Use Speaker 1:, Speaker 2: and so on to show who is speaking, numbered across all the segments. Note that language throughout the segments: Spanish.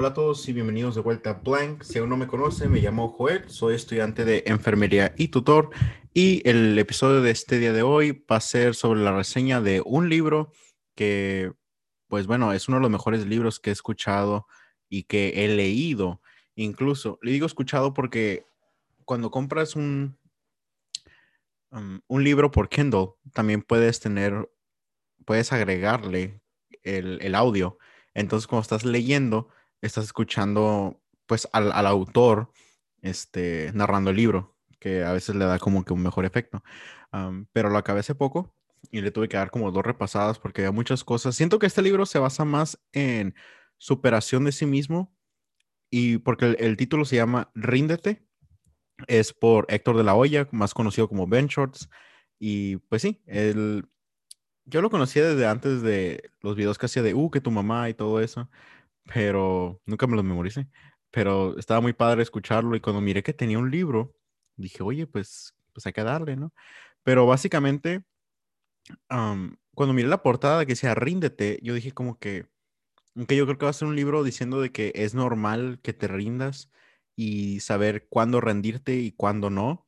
Speaker 1: Hola a todos y bienvenidos de vuelta a Blank. Si aún no me conoce, me llamo Joel, soy estudiante de enfermería y tutor y el episodio de este día de hoy va a ser sobre la reseña de un libro que, pues bueno, es uno de los mejores libros que he escuchado y que he leído. Incluso, le digo escuchado porque cuando compras un, um, un libro por Kindle, también puedes tener, puedes agregarle el, el audio. Entonces, cuando estás leyendo, estás escuchando pues al, al, autor este, narrando el libro, que a veces le da como que un mejor efecto. Pero lo acabé hace poco y le tuve que dar como dos repasadas porque había muchas cosas. Siento que este libro se basa más en superación de sí mismo y porque el, el título se llama Ríndete, es por Héctor de la Hoya, más conocido como Ben Shorts. Y pues sí, el, yo lo conocía desde antes de los videos que hacía de, uh, que tu mamá y todo eso pero nunca me los memoricé. Pero estaba muy padre escucharlo y cuando miré que tenía un libro, dije, oye, pues, pues hay que darle, ¿no? Pero básicamente, cuando miré la portada que decía Ríndete, yo dije como que, que yo creo que va a ser un libro diciendo de que es normal que te rindas y saber cuándo rendirte y cuándo no.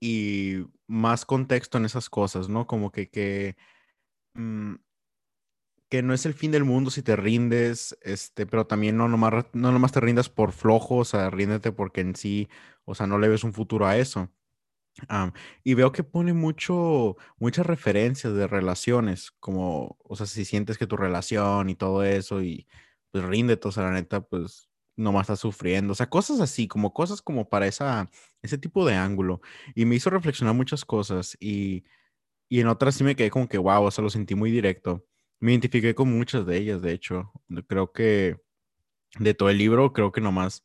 Speaker 1: Y más contexto en esas cosas, ¿no? Como que, que um, que no es el fin del mundo si te rindes, este, pero también no nomás, no nomás te rindas por flojo, o sea, ríndete porque en sí, o sea, no le ves un futuro a eso. Um, y veo que pone mucho, muchas referencias de relaciones, como, o sea, si sientes que tu relación y todo eso, y pues ríndete, o sea, la neta, pues nomás estás sufriendo, o sea, cosas así, como cosas como para esa, ese tipo de ángulo. Y me hizo reflexionar muchas cosas y, y en otras sí me quedé como que, wow, o sea, lo sentí muy directo. Me identifiqué con muchas de ellas, de hecho. Creo que de todo el libro, creo que nomás,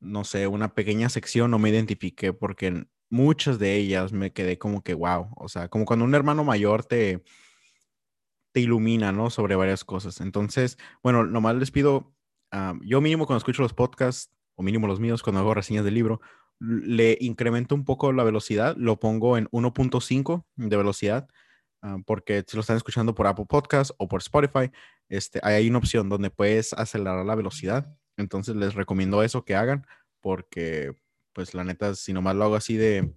Speaker 1: no sé, una pequeña sección no me identifiqué porque en muchas de ellas me quedé como que, wow, o sea, como cuando un hermano mayor te, te ilumina, ¿no? Sobre varias cosas. Entonces, bueno, nomás les pido, uh, yo mínimo cuando escucho los podcasts, o mínimo los míos, cuando hago reseñas del libro, le incremento un poco la velocidad, lo pongo en 1.5 de velocidad Uh, porque si lo están escuchando por Apple Podcast o por Spotify, este, hay una opción donde puedes acelerar la velocidad. Entonces les recomiendo eso que hagan porque, pues la neta, si nomás lo hago así de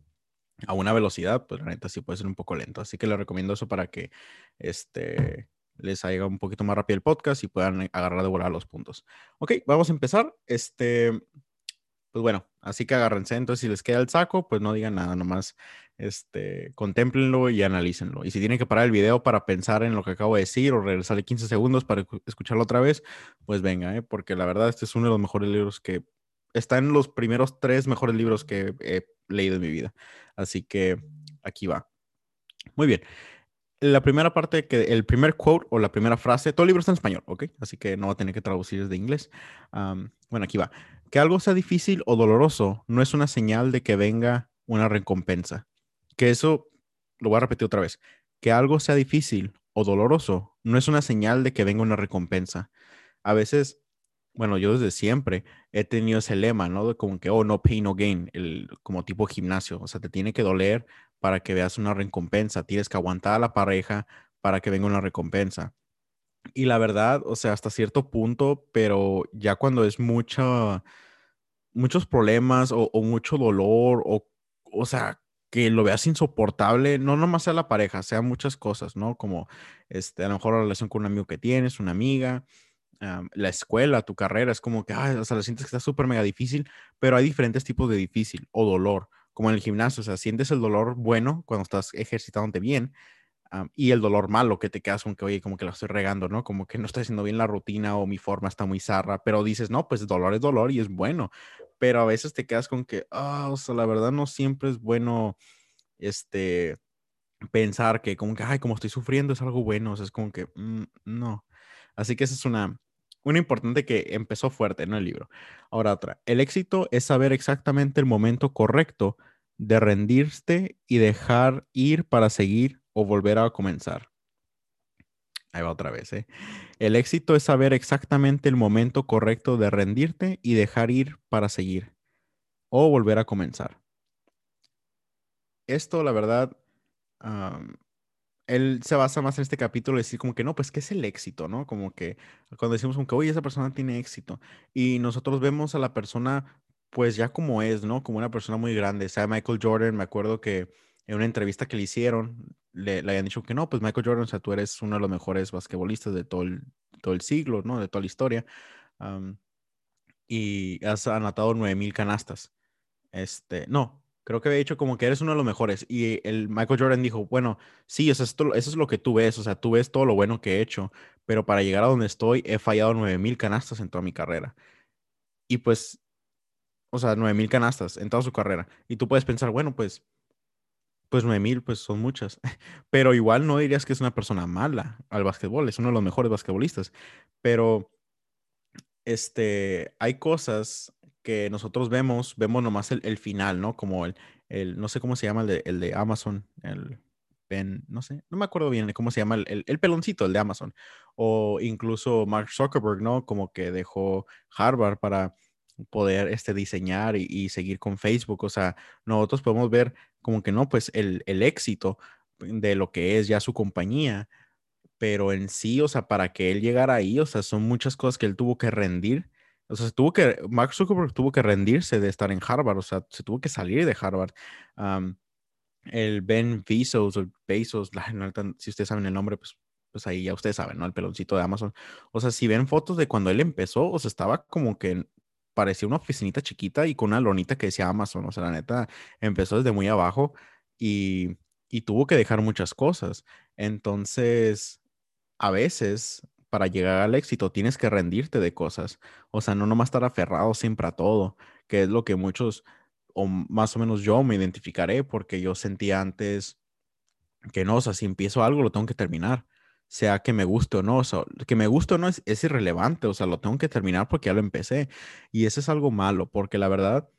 Speaker 1: a una velocidad, pues la neta sí puede ser un poco lento. Así que les recomiendo eso para que este, les haga un poquito más rápido el podcast y puedan agarrar de volar los puntos. Ok, vamos a empezar. Este, pues bueno, así que agárrense. Entonces, si les queda el saco, pues no digan nada, nomás este, contemplenlo y analícenlo. Y si tienen que parar el video para pensar en lo que acabo de decir o regresarle 15 segundos para escucharlo otra vez, pues venga, ¿eh? porque la verdad este es uno de los mejores libros que está en los primeros tres mejores libros que he leído en mi vida. Así que aquí va. Muy bien. La primera parte, que el primer quote o la primera frase, todo el libro está en español, ¿ok? Así que no va a tener que traducir desde inglés. Bueno, aquí va. Que algo sea difícil o doloroso no es una señal de que venga una recompensa que eso, lo voy a repetir otra vez, que algo sea difícil o doloroso no es una señal de que venga una recompensa. A veces, bueno, yo desde siempre he tenido ese lema, ¿no? De como que, oh, no pain, no gain, el, como tipo gimnasio. O sea, te tiene que doler para que veas una recompensa. Tienes que aguantar a la pareja para que venga una recompensa. Y la verdad, o sea, hasta cierto punto, pero ya cuando es mucha, muchos problemas o, mucho dolor o, o sea, que lo veas insoportable, no nomás sea la pareja, sea muchas cosas, ¿no? Como este, a lo mejor la relación con un amigo que tienes, una amiga, la escuela, tu carrera, es como que, ay, o sea, lo sientes que está súper mega difícil, pero hay diferentes tipos de difícil o dolor, como en el gimnasio, o sea, sientes el dolor bueno cuando estás ejercitándote bien, Y el dolor malo que te quedas con que, oye, como que lo estoy regando, ¿no? Como que no estoy haciendo bien la rutina o mi forma está muy zarra, pero dices, no, pues dolor es dolor y es bueno, pero a veces te quedas con que, ah, o sea, la verdad no siempre es bueno, este, pensar que como que, ay, como estoy sufriendo es algo bueno, o sea, es como que, mm, no. Así que esa es una, una importante que empezó fuerte, ¿no? El libro. Ahora otra, el éxito es saber exactamente el momento correcto de rendirte y dejar ir para seguir o volver a comenzar. Ahí va otra vez. ¿eh? El éxito es saber exactamente el momento correcto de rendirte y dejar ir para seguir o volver a comenzar. Esto, la verdad, él se basa más en este capítulo decir como que no, pues, ¿qué es el éxito, no? Como que cuando decimos como que, oye, esa persona tiene éxito. Y nosotros vemos a la persona, pues, ya como es, ¿no? Como una persona muy grande. sea, Michael Jordan, me acuerdo que en una entrevista que le hicieron, le, le habían dicho que no, pues, Michael Jordan, o sea, tú eres uno de los mejores basquetbolistas de todo el, todo el siglo, ¿no? De toda la historia. y has anotado 9000 canastas. Este, no, Creo que había dicho como que eres uno de los mejores. Y el Michael Jordan dijo, bueno, sí, eso es, eso es lo que tú ves. O sea, tú ves todo lo bueno que he hecho. Pero para llegar a donde estoy, he fallado 9000 canastas en toda mi carrera. Y pues, o sea, 9000 canastas en toda su carrera. Y tú puedes pensar, bueno, pues, pues 9000, pues son muchas. Pero igual no dirías que es una persona mala al básquetbol. Es uno de los mejores basquetbolistas. Pero, este, hay cosas que nosotros vemos, vemos nomás el, final, ¿no? Como el, el, no sé cómo se llama el de, el de Amazon, el Ben, no sé, no me acuerdo bien cómo se llama, el, el, peloncito, el de Amazon. O incluso Mark Zuckerberg, ¿no? Como que dejó Harvard para poder este, diseñar y, seguir con Facebook. O sea, nosotros podemos ver como que no, pues el, el éxito de lo que es ya su compañía, pero en sí, o sea, para que él llegara ahí, o sea, son muchas cosas que él tuvo que rendir o sea, tuvo que, Mark Zuckerberg tuvo que rendirse de estar en Harvard, o sea, se tuvo que salir de Harvard. el Ben Bezos, o Bezos, si ustedes saben el nombre, pues, pues ahí ya ustedes saben, ¿no? El peloncito de Amazon. O sea, si ven fotos de cuando él empezó, o sea, estaba como que parecía una oficinita chiquita y con una lonita que decía Amazon. O sea, la neta, empezó desde muy abajo y, y tuvo que dejar muchas cosas. Entonces, a veces para llegar al éxito tienes que rendirte de cosas. O sea, no nomás estar aferrado siempre a todo, que es lo que muchos, o más o menos yo me identificaré, porque yo sentía antes que no, o sea, si empiezo algo lo tengo que terminar, sea que me guste o no, o sea, que me guste o no es, irrelevante, o sea, lo tengo que terminar porque ya lo empecé. Y eso es algo malo, porque la verdad,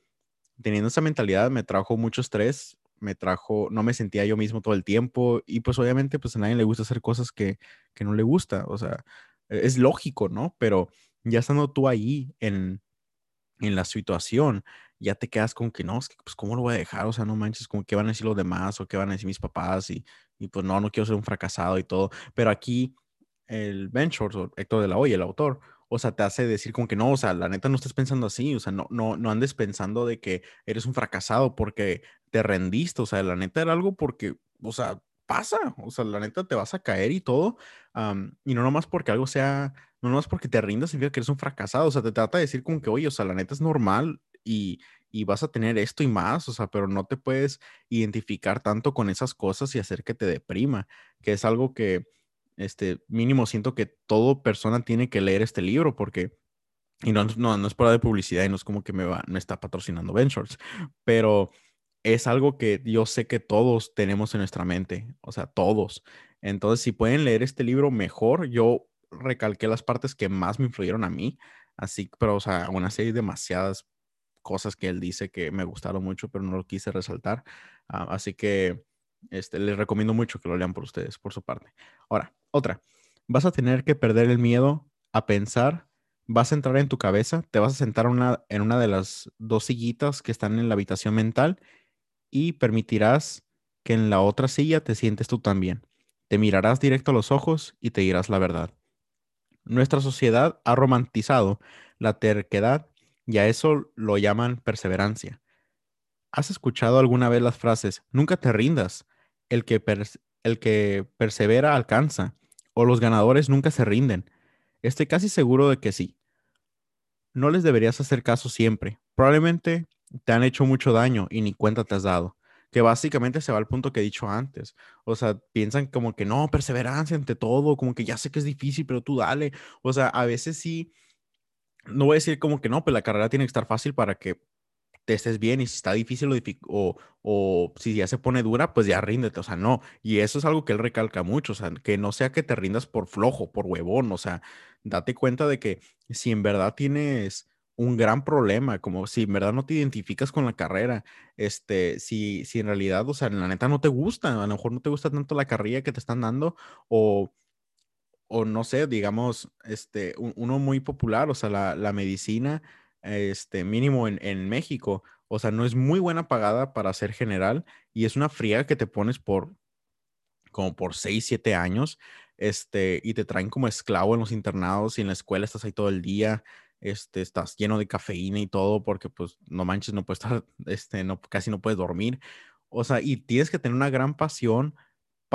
Speaker 1: teniendo esa mentalidad me trajo mucho estrés me trajo, no me sentía yo mismo todo el tiempo y pues obviamente pues a nadie le gusta hacer cosas que, que no le gusta, o sea, e, es lógico, ¿no? Pero ya estando tú ahí en, en la situación, ya te quedas con que no, es que pues cómo lo voy a dejar, o sea, no manches, como qué van a decir los demás o qué van a decir mis papás y, y pues no, no quiero ser un fracasado y todo, pero aquí el Ben o Héctor de la Hoya, el autor, o sea, te hace decir como que no, o sea, la neta no estés pensando así, o sea, no, no, no andes pensando de que eres un fracasado porque te rendiste, o sea, la neta era algo porque, o sea, pasa, o sea, la neta te vas a caer y todo, y no nomás porque algo sea, no nomás porque te rindas significa que eres un fracasado, o sea, te trata de decir como que, oye, o sea, la neta es normal y, y vas a tener esto y más, o sea, pero no te puedes identificar tanto con esas cosas y hacer que te deprima, que es algo que este, mínimo siento que toda persona tiene que leer este libro porque, y no, no, no es para de publicidad y no es como que me, va, me está patrocinando Shorts, pero es algo que yo sé que todos tenemos en nuestra mente, o sea, todos. Entonces, si pueden leer este libro mejor, yo recalqué las partes que más me influyeron a mí, así, pero, o sea, aún así hay demasiadas cosas que él dice que me gustaron mucho, pero no lo quise resaltar. Ah, así que este, les recomiendo mucho que lo lean por ustedes, por su parte. Ahora, otra, vas a tener que perder el miedo a pensar, vas a entrar en tu cabeza, te vas a sentar una, en una de las dos sillitas que están en la habitación mental y permitirás que en la otra silla te sientes tú también. Te mirarás directo a los ojos y te dirás la verdad. Nuestra sociedad ha romantizado la terquedad y a eso lo llaman perseverancia. ¿Has escuchado alguna vez las frases, nunca te rindas, el que, el que persevera alcanza, o los ganadores nunca se rinden. Estoy casi seguro de que sí. No les deberías hacer caso siempre. Probablemente te han hecho mucho daño y ni cuenta te has dado. Que básicamente se va al punto que he dicho antes. O sea, piensan como que no, perseverancia ante todo, como que ya sé que es difícil, pero tú dale. O sea, a veces sí, no voy a decir como que no, pues la carrera tiene que estar fácil para que te estés bien y si está difícil o, si ya se pone dura, pues ya ríndete, o sea, no. Y eso es algo que él recalca mucho, o sea, que no sea que te rindas por flojo, por huevón, o sea, date cuenta de que si en verdad tienes un gran problema, como si en verdad no te identificas con la carrera, este, si, si en realidad, o sea, la neta no te gusta, a lo mejor no te gusta tanto la carrera que te están dando o o no sé, digamos, este, uno muy popular, o sea, la, la medicina, este, mínimo en, en, México. O sea, no es muy buena pagada para ser general y es una fría que te pones por, como por 6, 7 años, este, y te traen como esclavo en los internados y en la escuela estás ahí todo el día, este, estás lleno de cafeína y todo porque pues no manches, no puedes estar, este, no, casi no puedes dormir. O sea, y tienes que tener una gran pasión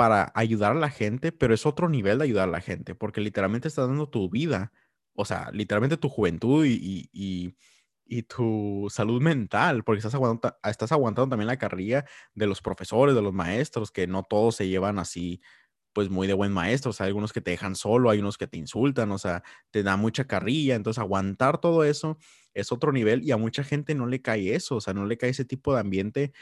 Speaker 1: para ayudar a la gente, pero es otro nivel de ayudar a la gente, porque literalmente estás dando tu vida, o sea, literalmente tu juventud y, y, tu salud mental, porque estás aguantando, estás aguantando también la carrilla de los profesores, de los maestros, que no todos se llevan así pues muy de buen maestro, o sea, hay algunos que te dejan solo, hay unos que te insultan, o sea, te da mucha carrilla, entonces aguantar todo eso es otro nivel y a mucha gente no le cae eso, o sea, no le cae ese tipo de ambiente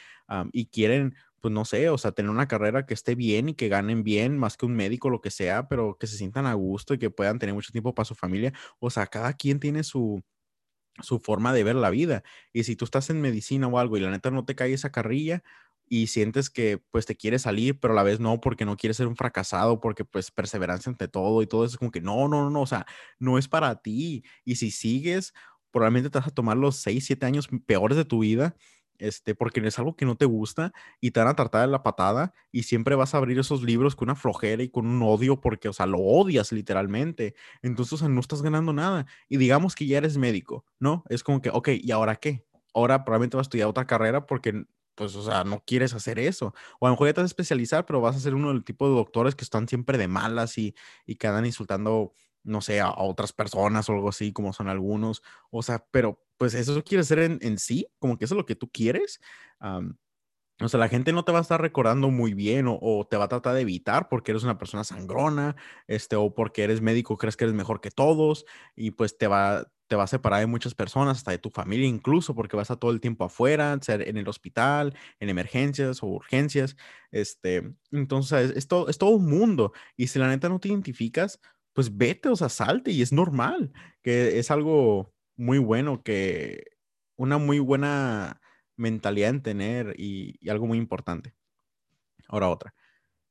Speaker 1: y quieren, pues no sé, o sea, tener una carrera que esté bien y que ganen bien, más que un médico, lo que sea, pero que se sientan a gusto y que puedan tener mucho tiempo para su familia, o sea, cada quien tiene su, su forma de ver la vida. Y si tú estás en medicina o algo y la neta no te cae esa carrilla, y sientes que pues te quieres salir, pero a la vez no, porque no quieres ser un fracasado, porque pues perseverancia ante todo y todo eso es como que no, no, no, o sea, no es para ti. Y si sigues, probablemente te a tomar los 6, 7 años peores de tu vida, este, porque es algo que no te gusta y te van a tratar de la patada y siempre vas a abrir esos libros con una flojera y con un odio porque, o sea, lo odias literalmente. Entonces, o sea, no estás ganando nada. Y digamos que ya eres médico, ¿no? Es como que, ok, ¿y ahora qué? Ahora probablemente vas a estudiar otra carrera porque pues, o sea, no quieres hacer eso. O a lo mejor ya te vas a especializar, pero vas a ser uno del tipo de doctores que están siempre de malas y, y que insultando, no sé, a, otras personas o algo así, como son algunos. O sea, pero pues eso quieres ser en, en sí, como que eso es lo que tú quieres. o sea, la gente no te va a estar recordando muy bien o, o, te va a tratar de evitar porque eres una persona sangrona, este, o porque eres médico, crees que eres mejor que todos y pues te va, te va a separar de muchas personas, hasta de tu familia incluso, porque vas a todo el tiempo afuera, ser en el hospital, en emergencias o urgencias. Este, entonces, es, todo, es todo un mundo. Y si la neta no te identificas, pues vete, o sea, salte y es normal, que es algo muy bueno, que una muy buena mentalidad en tener y, y algo muy importante. Ahora otra.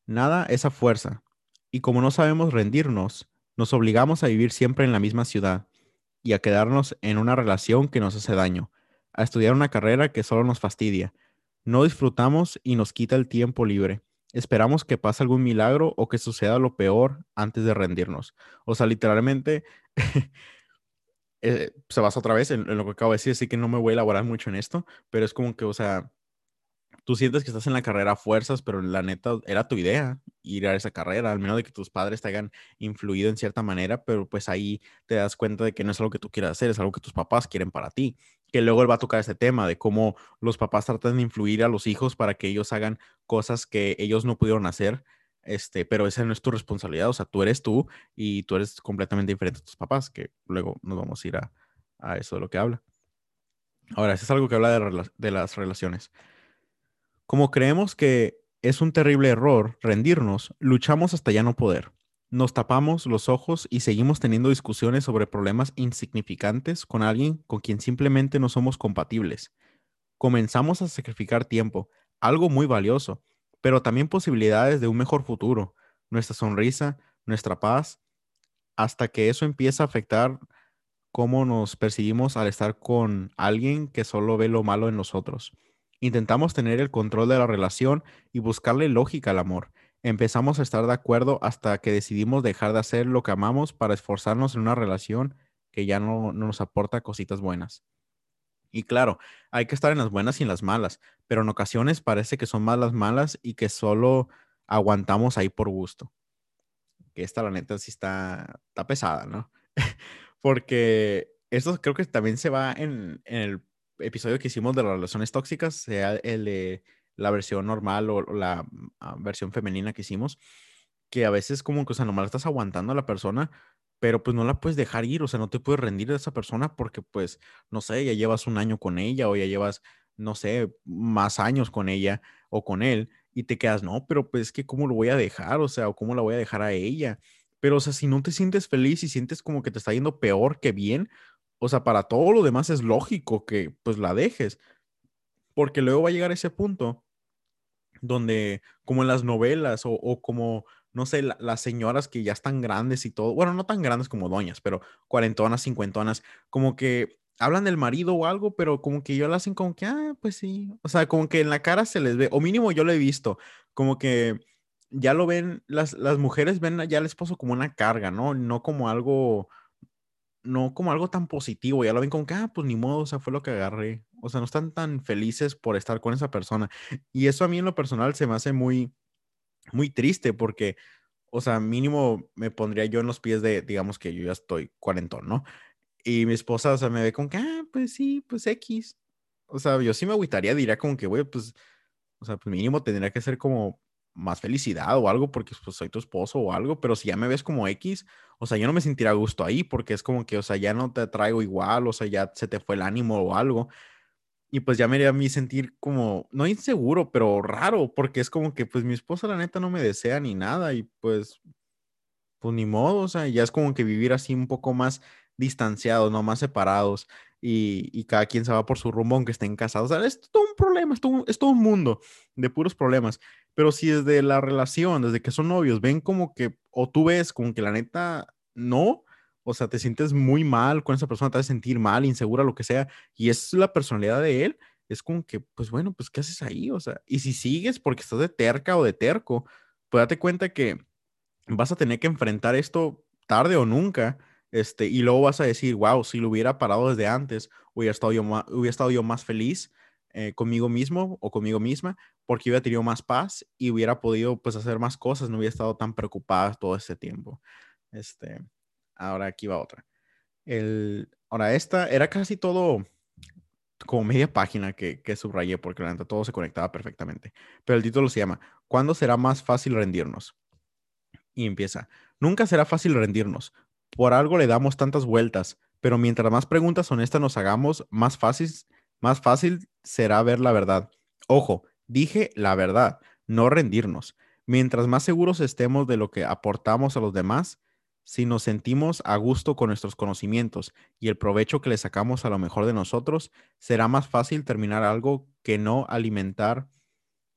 Speaker 1: Nada es a fuerza. Y como no sabemos rendirnos, nos obligamos a vivir siempre en la misma ciudad y a quedarnos en una relación que nos hace daño, a estudiar una carrera que solo nos fastidia. No disfrutamos y nos quita el tiempo libre. Esperamos que pase algún milagro o que suceda lo peor antes de rendirnos. O sea, literalmente eh, se basa otra vez en, en, lo que acabo de decir, así que no me voy a elaborar mucho en esto, pero es como que, o sea, tú sientes que estás en la carrera a fuerzas, pero la neta era tu idea ir a esa carrera, al menos de que tus padres te hayan influido en cierta manera, pero pues ahí te das cuenta de que no es algo que tú quieras hacer, es algo que tus papás quieren para ti. Que luego él va a tocar ese tema de cómo los papás tratan de influir a los hijos para que ellos hagan cosas que ellos no pudieron hacer, este, pero esa no es tu responsabilidad, o sea, tú eres tú y tú eres completamente diferente a tus papás, que luego nos vamos a ir a, a eso de lo que habla. Ahora, eso es algo que habla de, de las relaciones. Como creemos que es un terrible error rendirnos, luchamos hasta ya no poder. Nos tapamos los ojos y seguimos teniendo discusiones sobre problemas insignificantes con alguien con quien simplemente no somos compatibles. Comenzamos a sacrificar tiempo, algo muy valioso, pero también posibilidades de un mejor futuro, nuestra sonrisa, nuestra paz, hasta que eso empieza a afectar cómo nos percibimos al estar con alguien que solo ve lo malo en nosotros. Intentamos tener el control de la relación y buscarle lógica al amor. Empezamos a estar de acuerdo hasta que decidimos dejar de hacer lo que amamos para esforzarnos en una relación que ya no, nos aporta cositas buenas. Y claro, hay que estar en las buenas y en las malas, pero en ocasiones parece que son más las malas y que solo aguantamos ahí por gusto. Que esta la neta sí está, está pesada, ¿no? Porque esto creo que también se va en, en el episodio que hicimos de las relaciones tóxicas, sea el de la versión normal o la ah, versión femenina que hicimos, que a veces como que, o sea, nomás estás aguantando a la persona, pero pues no la puedes dejar ir, o sea, no te puedes rendir de esa persona porque pues, no sé, ya llevas un año con ella o ya llevas, no sé, más años con ella o con él y te quedas, no, pero pues es que cómo lo voy a dejar, o sea, o cómo la voy a dejar a ella. Pero, o sea, si no te sientes feliz y sientes como que te está yendo peor que bien, o sea, para todo lo demás es lógico que pues la dejes, porque luego va a llegar ese punto donde, como en las novelas o, como, no sé, las señoras que ya están grandes y todo, bueno, no tan grandes como doñas, pero cuarentonas, cincuentonas, como que hablan del marido o algo, pero como que yo lo hacen como que, ah, pues sí, o sea, como que en la cara se les ve, o mínimo yo lo he visto, como que ya lo ven, las, las mujeres ven ya al esposo como una carga, ¿no? No como algo, no como algo tan positivo, ya lo ven como que, ah, pues ni modo, o sea, fue lo que agarré. O sea, no están tan felices por estar con esa persona. Y eso a mí en lo personal se me hace muy, muy triste porque, o sea, mínimo me pondría yo en los pies de, digamos que yo ya estoy cuarentón, ¿no? Y mi esposa, o sea, me ve como que, ah, pues sí, pues X. O sea, yo sí me agüitaría, diría como que, güey, pues, o sea, pues mínimo tendría que ser como más felicidad o algo porque pues soy tu esposo o algo, pero si ya me ves como X, o sea, yo no me sentirá gusto ahí porque es como que, o sea, ya no te traigo igual, o sea, ya se te fue el ánimo o algo. Y pues ya me haría a mí sentir como, no inseguro, pero raro, porque es como que pues mi esposa la neta no me desea ni nada y pues, pues ni modo, o sea, ya es como que vivir así un poco más distanciados, no más separados y, cada quien se va por su rumbo aunque estén casados. O sea, es todo un problema, es todo, es todo un mundo de puros problemas. Pero si desde la relación, desde que son novios, ven como que, o tú ves como que la neta no, o sea, te sientes muy mal con esa persona, te hace sentir mal, insegura, lo que sea, y es la personalidad de él, es como que, pues bueno, pues ¿qué haces ahí? O sea, y si sigues porque estás de terca o de terco, pues date cuenta que vas a tener que enfrentar esto tarde o nunca este, y luego vas a decir, wow, si lo hubiera parado desde antes, hubiera estado yo, más, hubiera estado yo más feliz eh, conmigo mismo o conmigo misma, porque hubiera tenido más paz y hubiera podido pues hacer más cosas, no hubiera estado tan preocupada todo este tiempo. Este, ahora aquí va otra. El, ahora esta era casi todo como media página que, que subrayé porque la todo se conectaba perfectamente. Pero el título se llama ¿Cuándo será más fácil rendirnos? Y empieza, nunca será fácil rendirnos, por algo le damos tantas vueltas, pero mientras más preguntas honestas nos hagamos, más fácil, más fácil será ver la verdad. Ojo, dije la verdad, no rendirnos. Mientras más seguros estemos de lo que aportamos a los demás, si nos sentimos a gusto con nuestros conocimientos y el provecho que le sacamos a lo mejor de nosotros, será más fácil terminar algo que no alimentar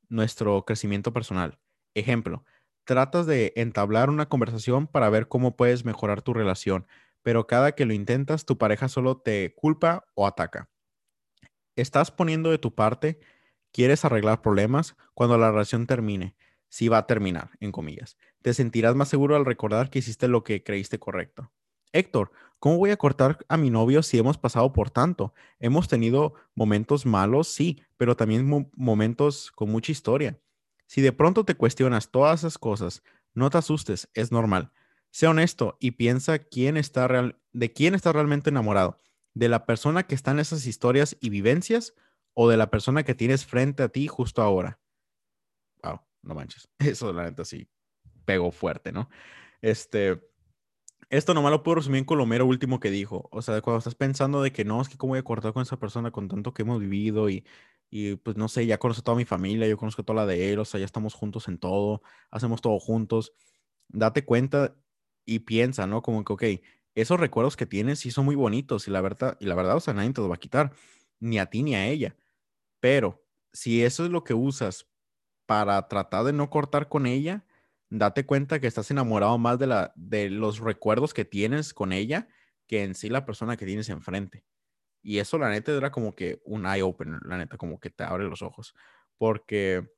Speaker 1: nuestro crecimiento personal. Ejemplo, tratas de entablar una conversación para ver cómo puedes mejorar tu relación, pero cada que lo intentas, tu pareja solo te culpa o ataca. Estás poniendo de tu parte, quieres arreglar problemas cuando la relación termine, si va a terminar, en comillas. Te sentirás más seguro al recordar que hiciste lo que creíste correcto. Héctor, ¿cómo voy a cortar a mi novio si hemos pasado por tanto? Hemos tenido momentos malos, sí, pero también momentos con mucha historia. Si de pronto te cuestionas todas esas cosas, no te asustes, es normal. Sé honesto y piensa quién está de quién estás realmente enamorado. ¿De la persona que está en esas historias y vivencias o de la persona que tienes frente a ti justo ahora? Wow, no manches. Eso la neta sí pegó fuerte, ¿no? Este, esto nomás lo puedo resumir con lo mero último que dijo. O sea, cuando estás pensando de que no, es que cómo voy a cortar con esa persona con tanto que hemos vivido y y pues no sé, ya conozco toda mi familia, yo conozco toda la de él, ya estamos juntos en todo, hacemos todo juntos. Date cuenta y piensa, ¿no? Como que, ok, esos recuerdos que tienes sí son muy bonitos y la verdad, y la verdad, o sea, nadie te los va a quitar, ni a ti ni a ella. Pero si eso es lo que usas para tratar de no cortar con ella, date cuenta que estás enamorado más de, la, de los recuerdos que tienes con ella que en sí la persona que tienes enfrente. Y eso, la neta, era como que un eye opener, la neta, como que te abre los ojos. Porque,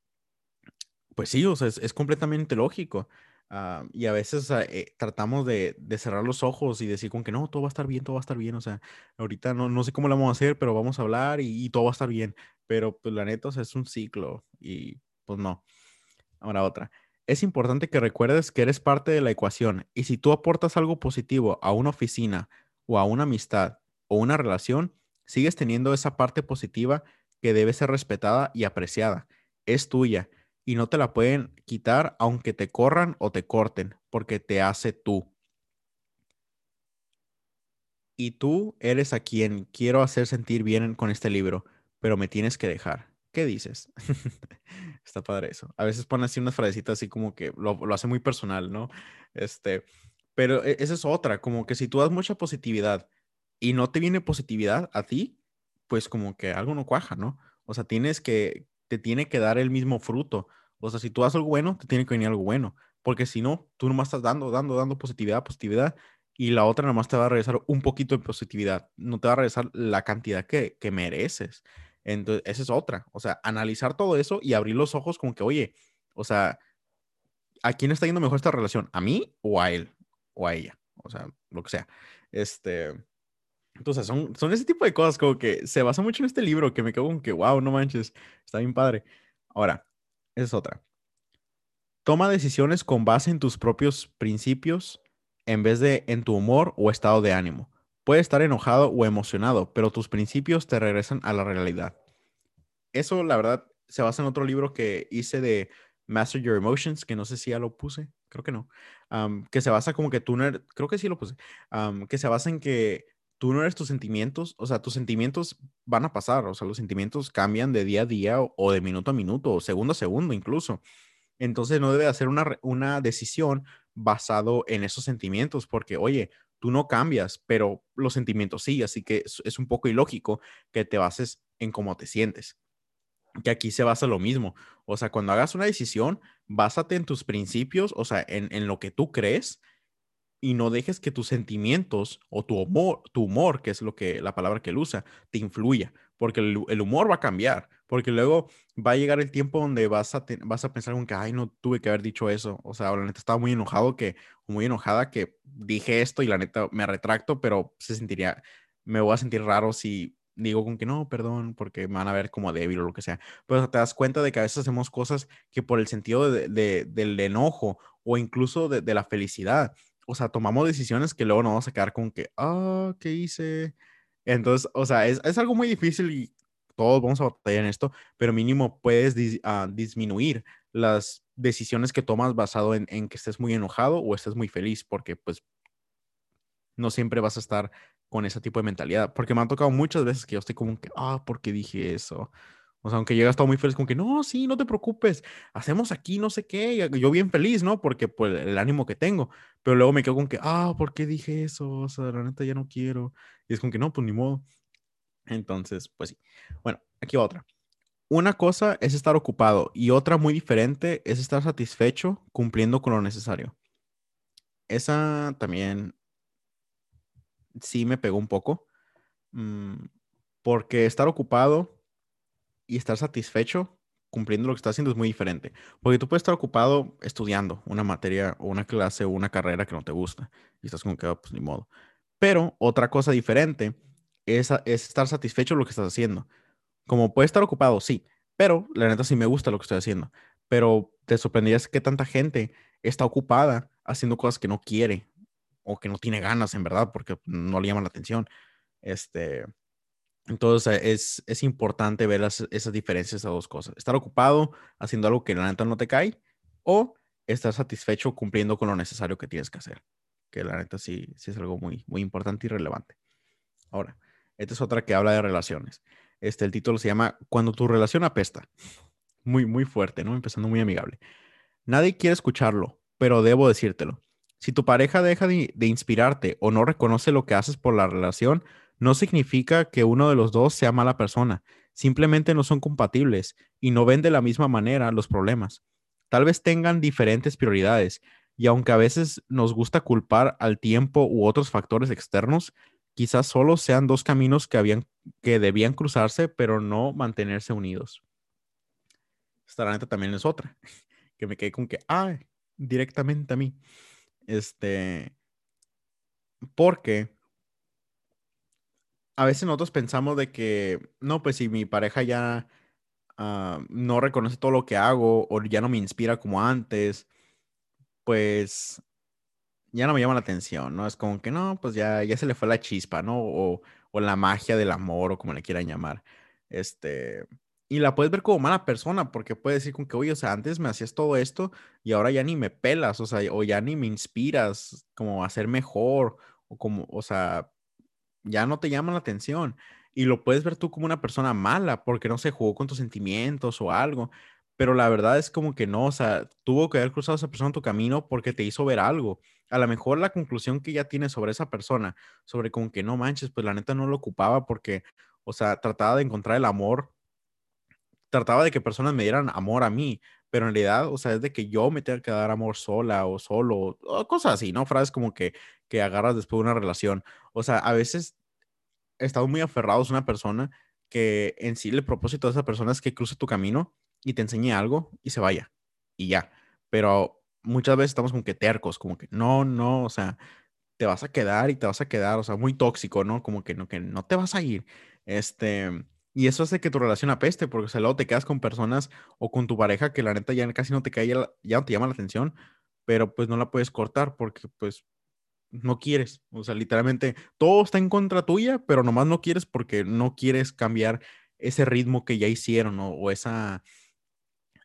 Speaker 1: pues sí, o sea, es, completamente lógico. Ah, y a veces eh, tratamos de, cerrar los ojos y decir con que no, todo va a estar bien, todo va a estar bien. O sea, ahorita no, no sé cómo lo vamos a hacer, pero vamos a hablar y, todo va a estar bien. Pero pues la neta, o sea, es un ciclo y pues no. Ahora otra. Es importante que recuerdes que eres parte de la ecuación y si tú aportas algo positivo a una oficina o a una amistad, o una relación, sigues teniendo esa parte positiva que debe ser respetada y apreciada. Es tuya y no te la pueden quitar aunque te corran o te corten, porque te hace tú. Y tú eres a quien quiero hacer sentir bien con este libro, pero me tienes que dejar. ¿Qué dices? Está padre eso. A veces pone así unas frasecitas así como que lo, lo, hace muy personal, ¿no? Este, pero e, esa es otra, como que si tú das mucha positividad y no te viene positividad a ti, pues como que algo no cuaja, ¿no? O sea, tienes que, te tiene que dar el mismo fruto. O sea, si tú haces algo bueno, te tiene que venir algo bueno. Porque si no, tú nomás estás dando, dando, dando positividad, positividad, y la otra nomás te va a regresar un poquito de positividad. No te va a regresar la cantidad que, que mereces. Entonces, esa es otra. O sea, analizar todo eso y abrir los ojos como que, oye, o sea, ¿a quién está yendo mejor esta relación? ¿A mí o a él? O a ella, o sea, lo que sea. Este, entonces, son, son ese tipo de cosas como que se basa mucho en este libro que me quedo con que, wow, no manches, está bien padre. Ahora, esa es otra. Toma decisiones con base en tus propios principios en vez de en tu humor o estado de ánimo. Puedes estar enojado o emocionado, pero tus principios te regresan a la realidad. Eso, la verdad, se basa en otro libro que hice de Master Your Emotions, que no sé si ya lo puse, creo que no, que se basa como que tú creo que sí lo puse, que se basa en que tú no eres tus sentimientos, o sea, tus sentimientos van a pasar, o sea, los sentimientos cambian de día a día o, de minuto a minuto o segundo a segundo incluso. Entonces no debe hacer una, una decisión basado en esos sentimientos, porque, oye, tú no cambias, pero los sentimientos sí, así que es, un poco ilógico que te bases en cómo te sientes. Que aquí se basa lo mismo. O sea, cuando hagas una decisión, básate en tus principios, o sea, en, en lo que tú crees y no dejes que tus sentimientos o tu humor, tu humor, que es lo que la palabra que él usa, te influya, porque el, humor va a cambiar, porque luego va a llegar el tiempo donde vas a, vas a pensar con que, ay, no tuve que haber dicho eso, o sea, la neta estaba muy enojado que, muy enojada que dije esto y la neta me retracto, pero se sentiría, me voy a sentir raro si digo con que no, perdón, porque me van a ver como débil o lo que sea. Pero te das cuenta de que a veces hacemos cosas que por el sentido de, del enojo o incluso de, de la felicidad o sea, tomamos decisiones que luego nos vamos a quedar con que, ah, ¿qué hice? Entonces, o sea, es, es, algo muy difícil y todos vamos a batallar en esto, pero mínimo puedes ah, disminuir las decisiones que tomas basado en, en, que estés muy enojado o estés muy feliz, porque pues no siempre vas a estar con ese tipo de mentalidad, porque me han tocado muchas veces que yo estoy como que, ah, ¿por qué dije eso? O sea, aunque llega estado muy feliz, como que no, sí, no te preocupes, hacemos aquí no sé qué, yo bien feliz, ¿no? Porque pues el ánimo que tengo, pero luego me quedo con que, ah, ¿por qué dije eso? O sea, la neta ya no quiero. Y es como que no, pues ni modo. Entonces, pues sí. Bueno, aquí otra. Una cosa es estar ocupado y otra muy diferente es estar satisfecho cumpliendo con lo necesario. Esa también sí me pegó un poco, mm, porque estar ocupado y estar satisfecho cumpliendo lo que estás haciendo es muy diferente. Porque tú puedes estar ocupado estudiando una materia o una clase o una carrera que no te gusta y estás como que, ah, pues ni modo. Pero otra cosa diferente es, es estar satisfecho lo que estás haciendo. Como puedes estar ocupado, sí, pero la neta sí me gusta lo que estoy haciendo. Pero te sorprenderías que tanta gente está ocupada haciendo cosas que no quiere o que no tiene ganas, en verdad, porque no le llaman la atención. Este, entonces es, es importante ver esas diferencias a dos cosas. Estar ocupado haciendo algo que la neta no te cae o estar satisfecho cumpliendo con lo necesario que tienes que hacer. Que la neta sí, sí es algo muy, muy importante y relevante. Ahora, esta es otra que habla de relaciones. Este, el título se llama Cuando tu relación apesta. Muy, muy fuerte, ¿no? Empezando muy amigable. Nadie quiere escucharlo, pero debo decírtelo. Si tu pareja deja de, de inspirarte o no reconoce lo que haces por la relación, no significa que uno de los dos sea mala persona, simplemente no son compatibles y no ven de la misma manera los problemas. Tal vez tengan diferentes prioridades y aunque a veces nos gusta culpar al tiempo u otros factores externos, quizás solo sean dos caminos que, habían, que debían cruzarse, pero no mantenerse unidos. Esta neta también es otra, que me quedé con que, ah, directamente a mí. Este, porque a veces nosotros pensamos de que, no, pues si mi pareja ya ah, no reconoce todo lo que hago o ya no me inspira como antes, pues ya no me llama la atención, ¿no? Es como que no, pues ya, ya se le fue la chispa, ¿no? O, o la magia del amor o como le quieran llamar. Este, y la puedes ver como mala persona porque puedes decir con que, oye, o sea, antes me hacías todo esto y ahora ya ni me pelas, o sea, o ya ni me inspiras como a ser mejor o como, o sea, ya no te llama la atención y lo puedes ver tú como una persona mala porque no se jugó con tus sentimientos o algo, pero la verdad es como que no, o sea, tuvo que haber cruzado esa persona en tu camino porque te hizo ver algo. A lo mejor la conclusión que ya tienes sobre esa persona, sobre como que no manches, pues la neta no lo ocupaba porque, o sea, trataba de encontrar el amor, trataba de que personas me dieran amor a mí, pero en realidad, o sea, es de que yo me tenga que dar amor sola o solo, o cosas así, ¿no? Frases como que, que agarras después de una relación. O sea, a veces estamos muy aferrados a una persona que en sí el propósito de esa persona es que cruce tu camino y te enseñe algo y se vaya y ya. Pero muchas veces estamos como que tercos, como que no, no, o sea, te vas a quedar y te vas a quedar, o sea, muy tóxico, ¿no? Como que no, que no te vas a ir. Este, y eso hace que tu relación apeste, porque o sea, luego te quedas con personas o con tu pareja que la neta ya casi no te cae, ya no te llama la atención, pero pues no la puedes cortar porque pues no quieres. O sea, literalmente todo está en contra tuya, pero nomás no quieres porque no quieres cambiar ese ritmo que ya hicieron o esa,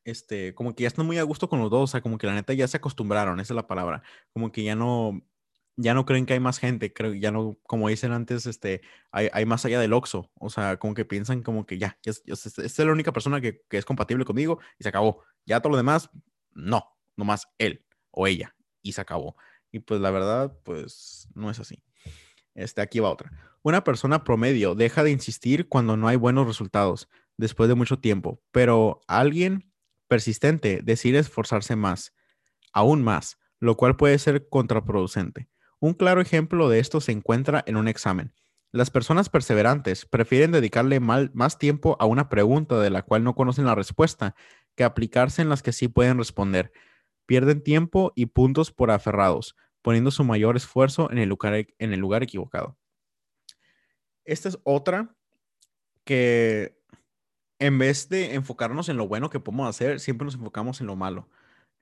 Speaker 1: este, como que ya están muy a gusto con los dos, o sea, como que la neta ya se acostumbraron, esa es la palabra, como que ya no, ya no creen que hay más gente, creo, ya no, como dicen antes, este, hay, hay más allá del Oxxo, o sea, como que piensan como que ya, esta es la única persona que, que, es compatible conmigo y se acabó, ya todo lo demás, no, nomás él o ella y se acabó. Y pues la verdad, pues no es así. Este, aquí va otra. Una persona promedio deja de insistir cuando no hay buenos resultados después de mucho tiempo, pero alguien persistente decide esforzarse más, aún más, lo cual puede ser contraproducente. Un claro ejemplo de esto se encuentra en un examen. Las personas perseverantes prefieren dedicarle más tiempo a una pregunta de la cual no conocen la respuesta que aplicarse en las que sí pueden responder. Pierden tiempo y puntos por aferrados, poniendo su mayor esfuerzo en el lugar, en el lugar equivocado. Esta es otra que en vez de enfocarnos en lo bueno que podemos hacer, siempre nos enfocamos en lo malo.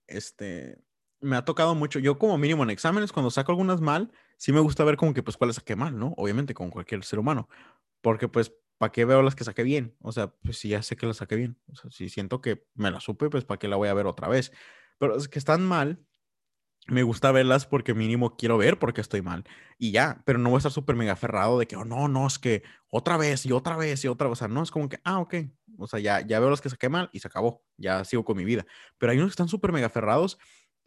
Speaker 1: Este, me ha tocado mucho, yo como mínimo en exámenes, cuando saco algunas mal, sí me gusta ver como que pues cuáles saqué mal, ¿no? Obviamente con cualquier ser humano, porque pues, ¿para qué veo las que saqué bien? O sea, pues si ya sé que las saqué bien, o sea, si siento que me la supe, pues ¿para qué la voy a ver otra vez? Pero es que están mal, me gusta verlas porque mínimo quiero ver porque estoy mal. Y ya, pero no voy a estar súper mega aferrado de que, oh, no, no, es que otra vez y otra vez y otra vez. O sea, no, es como que, ah, ok. O sea, ya, ya veo los que saqué mal y se acabó. Ya sigo con mi vida. Pero hay unos que están súper mega aferrados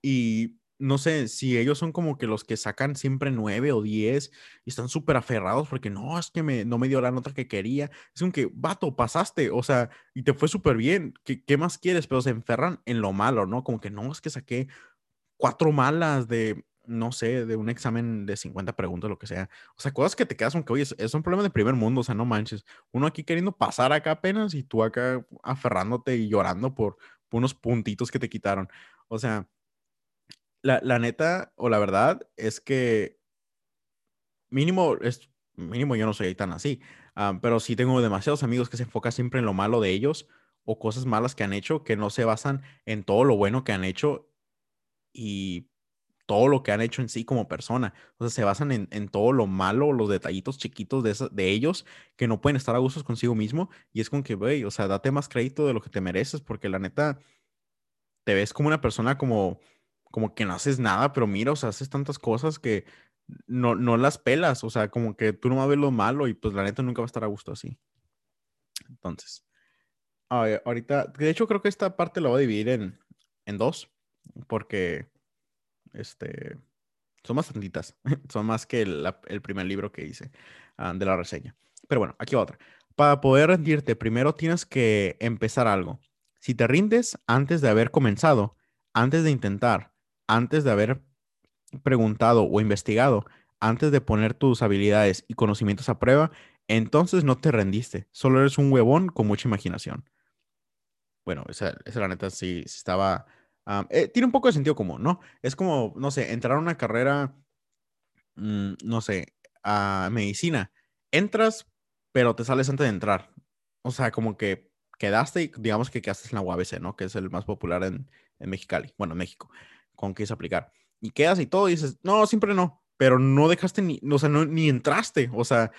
Speaker 1: y no sé si ellos son como que los que sacan siempre nueve o diez y están súper aferrados porque no, es que me, no me dio la nota que quería. Es como que, vato, pasaste, o sea, y te fue súper bien. ¿Qué, ¿Qué más quieres? Pero se enferran en lo malo, ¿no? Como que no, es que saqué cuatro malas de, no sé, de un examen de 50 preguntas, lo que sea. O sea, cosas que te quedas aunque, oye, es un problema de primer mundo, o sea, no manches. Uno aquí queriendo pasar acá apenas y tú acá aferrándote y llorando por, unos puntitos que te quitaron. O sea, la, la, neta o la verdad es que mínimo, es, mínimo yo no soy tan así, pero sí tengo demasiados amigos que se enfocan siempre en lo malo de ellos o cosas malas que han hecho que no se basan en todo lo bueno que han hecho y todo lo que han hecho en sí como persona. O sea, se basan en, todo lo malo, los detallitos chiquitos de, de ellos que no pueden estar a gustos consigo mismo. Y es con que, güey, o sea, date más crédito de lo que te mereces, porque la neta, te ves como una persona como, como que no haces nada, pero mira, o sea, haces tantas cosas que no, no las pelas. O sea, como que tú no vas a ver lo malo y pues la neta nunca va a estar a gusto así. Entonces, ahorita, de hecho creo que esta parte la voy a dividir en, en dos porque este, son más tantitas, son más que el, primer libro que hice ah, de la reseña. Pero bueno, aquí va otra. Para poder rendirte, primero tienes que empezar algo. Si te rindes antes de haber comenzado, antes de intentar, antes de haber preguntado o investigado, antes de poner tus habilidades y conocimientos a prueba, entonces no te rendiste. Solo eres un huevón con mucha imaginación. Bueno, esa, esa la neta sí, estaba eh, tiene un poco de sentido común, ¿no? Es como, no sé, entrar a una carrera, mm, no sé, a medicina. Entras, pero te sales antes de entrar. O sea, como que quedaste y digamos que quedaste en la UABC, ¿no? Que es el más popular en, en Mexicali, bueno, en México, con que es aplicar. Y quedas y todo y dices, no, siempre no, pero no dejaste ni, o sea, ni entraste, o sea,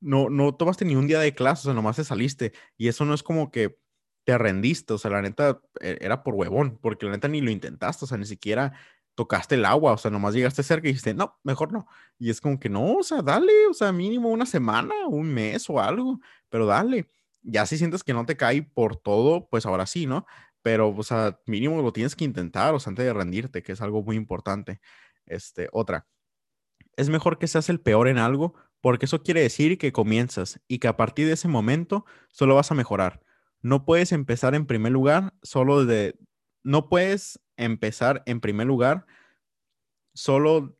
Speaker 1: no, no tomaste ni un día de clase, o sea, nomás te saliste. Y eso no es como que te rendiste, o sea, la neta e, era por huevón, porque la neta ni lo intentaste, o sea, ni siquiera tocaste el agua, o sea, nomás llegaste cerca y dijiste, no, mejor no. Y es como que no, o sea, dale, o sea, mínimo una semana, un mes o algo, pero dale. Ya si sientes que no te cae por todo, pues ahora sí, ¿no? Pero, o sea, mínimo lo tienes que intentar, o sea, antes de rendirte, que es algo muy importante. Este, otra. Es mejor que seas el peor en algo, porque eso quiere decir que comienzas y que a partir de ese momento solo vas a mejorar no puedes empezar en primer lugar solo de, no puedes empezar en primer lugar solo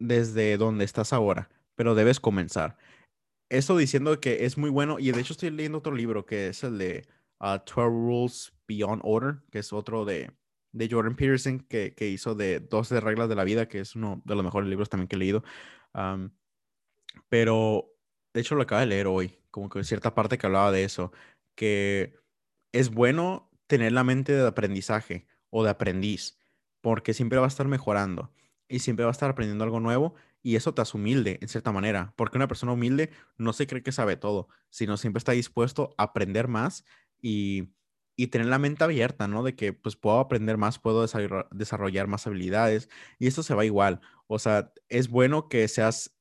Speaker 1: desde donde estás ahora, pero debes comenzar. Eso diciendo que es muy bueno, y de hecho estoy leyendo otro libro que es el de 12 uh, Rules Beyond Order, que es otro de, de Jordan Peterson que, que, hizo de 12 reglas de la vida, que es uno de los mejores libros también que he leído. pero, de hecho, lo acabo de leer hoy, como que cierta parte que hablaba de eso, que es bueno tener la mente de aprendizaje o de aprendiz, porque siempre va a estar mejorando y siempre va a estar aprendiendo algo nuevo y eso te hace humilde en cierta manera, porque una persona humilde no se cree que sabe todo, sino siempre está dispuesto a aprender más y y tener la mente abierta, ¿no? De que pues puedo aprender más, puedo desarrollar más habilidades y esto se va igual. O sea, es bueno que seas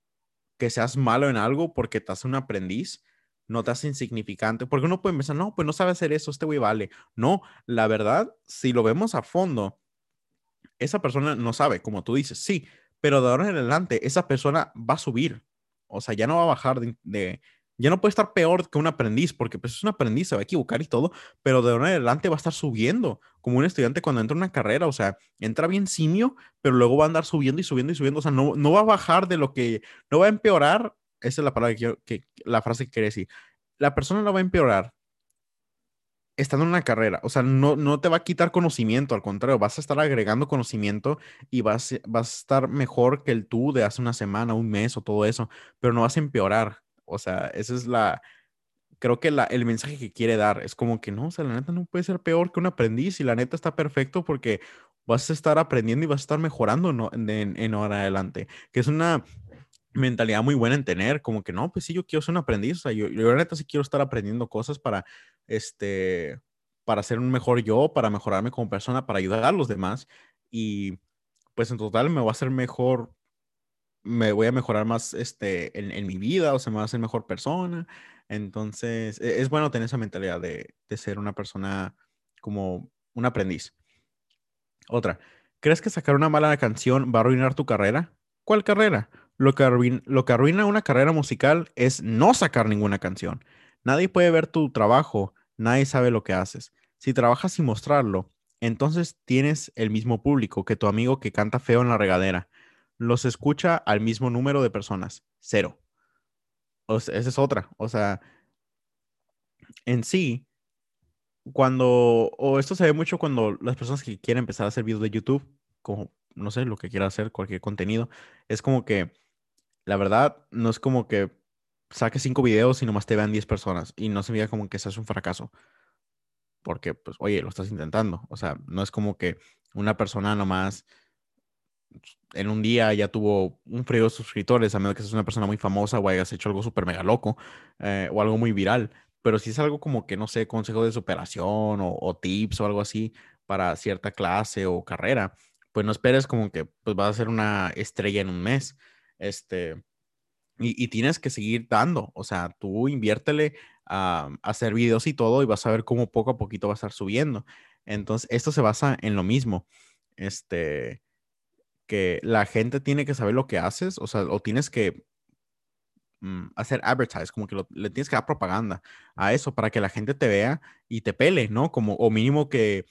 Speaker 1: que seas malo en algo porque te hace un aprendiz, no te hace insignificante, porque uno puede pensar, no, pues no sabe hacer eso, este güey vale. No, la verdad, si lo vemos a fondo, esa persona no sabe, como tú dices, sí, pero de ahora en adelante esa persona va a subir, o sea, ya no va a bajar de ya no puede estar peor que un aprendiz, porque pues es un aprendiz, se va a equivocar y todo, pero de ahora en adelante va a estar subiendo, como un estudiante cuando entra en una carrera, o sea, entra bien simio, pero luego va a andar subiendo y subiendo y subiendo, o sea, no, no va a bajar de lo que, no va a empeorar, esa es la palabra que, que la frase que quería decir, la persona no va a empeorar estando en una carrera, o sea, no, no te va a quitar conocimiento, al contrario, vas a estar agregando conocimiento y vas, vas a estar mejor que el tú de hace una semana, un mes o todo eso, pero no vas a empeorar o sea, esa es la, creo que la, el mensaje que quiere dar es como que no, o sea, la neta no puede ser peor que un aprendiz y la neta está perfecto porque vas a estar aprendiendo y vas a estar mejorando ¿no? en, en ahora adelante, que es una mentalidad muy buena en tener, como que no, pues sí, yo quiero ser un aprendiz, o sea, yo, yo la neta sí quiero estar aprendiendo cosas para, este, para ser un mejor yo, para mejorarme como persona, para ayudar a los demás y pues en total me va a hacer mejor me voy a mejorar más este, en, mi vida, o sea, me va a hacer mejor persona. Entonces, e, es bueno tener esa mentalidad de, ser una persona como un aprendiz. Otra, ¿crees que sacar una mala canción va a arruinar tu carrera? ¿Cuál carrera? Lo que, arruina, lo que arruina una carrera musical es no sacar ninguna canción. Nadie puede ver tu trabajo, nadie sabe lo que haces. Si trabajas sin mostrarlo, entonces tienes el mismo público que tu amigo que canta feo en la regadera los escucha al mismo número de personas, cero. O esa es otra. O sea, en sí, cuando, o esto se ve mucho cuando las personas que quieren empezar a hacer videos de YouTube, como, no sé, lo que quiera hacer, cualquier contenido, es como que, la verdad, no es como que saque cinco videos y nomás te vean 10 personas y no se vea como que seas un fracaso. Porque, pues, oye, lo estás intentando. O sea, no es como que una persona nomás en un día ya tuvo un frío de suscriptores, a menos que seas una persona muy famosa o hayas hecho algo súper mega loco eh, o algo muy viral. Pero si es algo como que, no sé, consejo de superación o, tips o algo así para cierta clase o carrera, pues no esperes como que pues vas a ser una estrella en un mes. Este, y, tienes que seguir dando, o sea, tú inviértele a, a hacer videos y todo y vas a ver cómo poco a poquito va a estar subiendo. Entonces, esto se basa en lo mismo. Este, que la gente tiene que saber lo que haces, o sea, o tienes que mm, hacer advertise, como que le tienes que dar propaganda a eso para que la gente te vea y te pele, ¿no? Como, o mínimo que,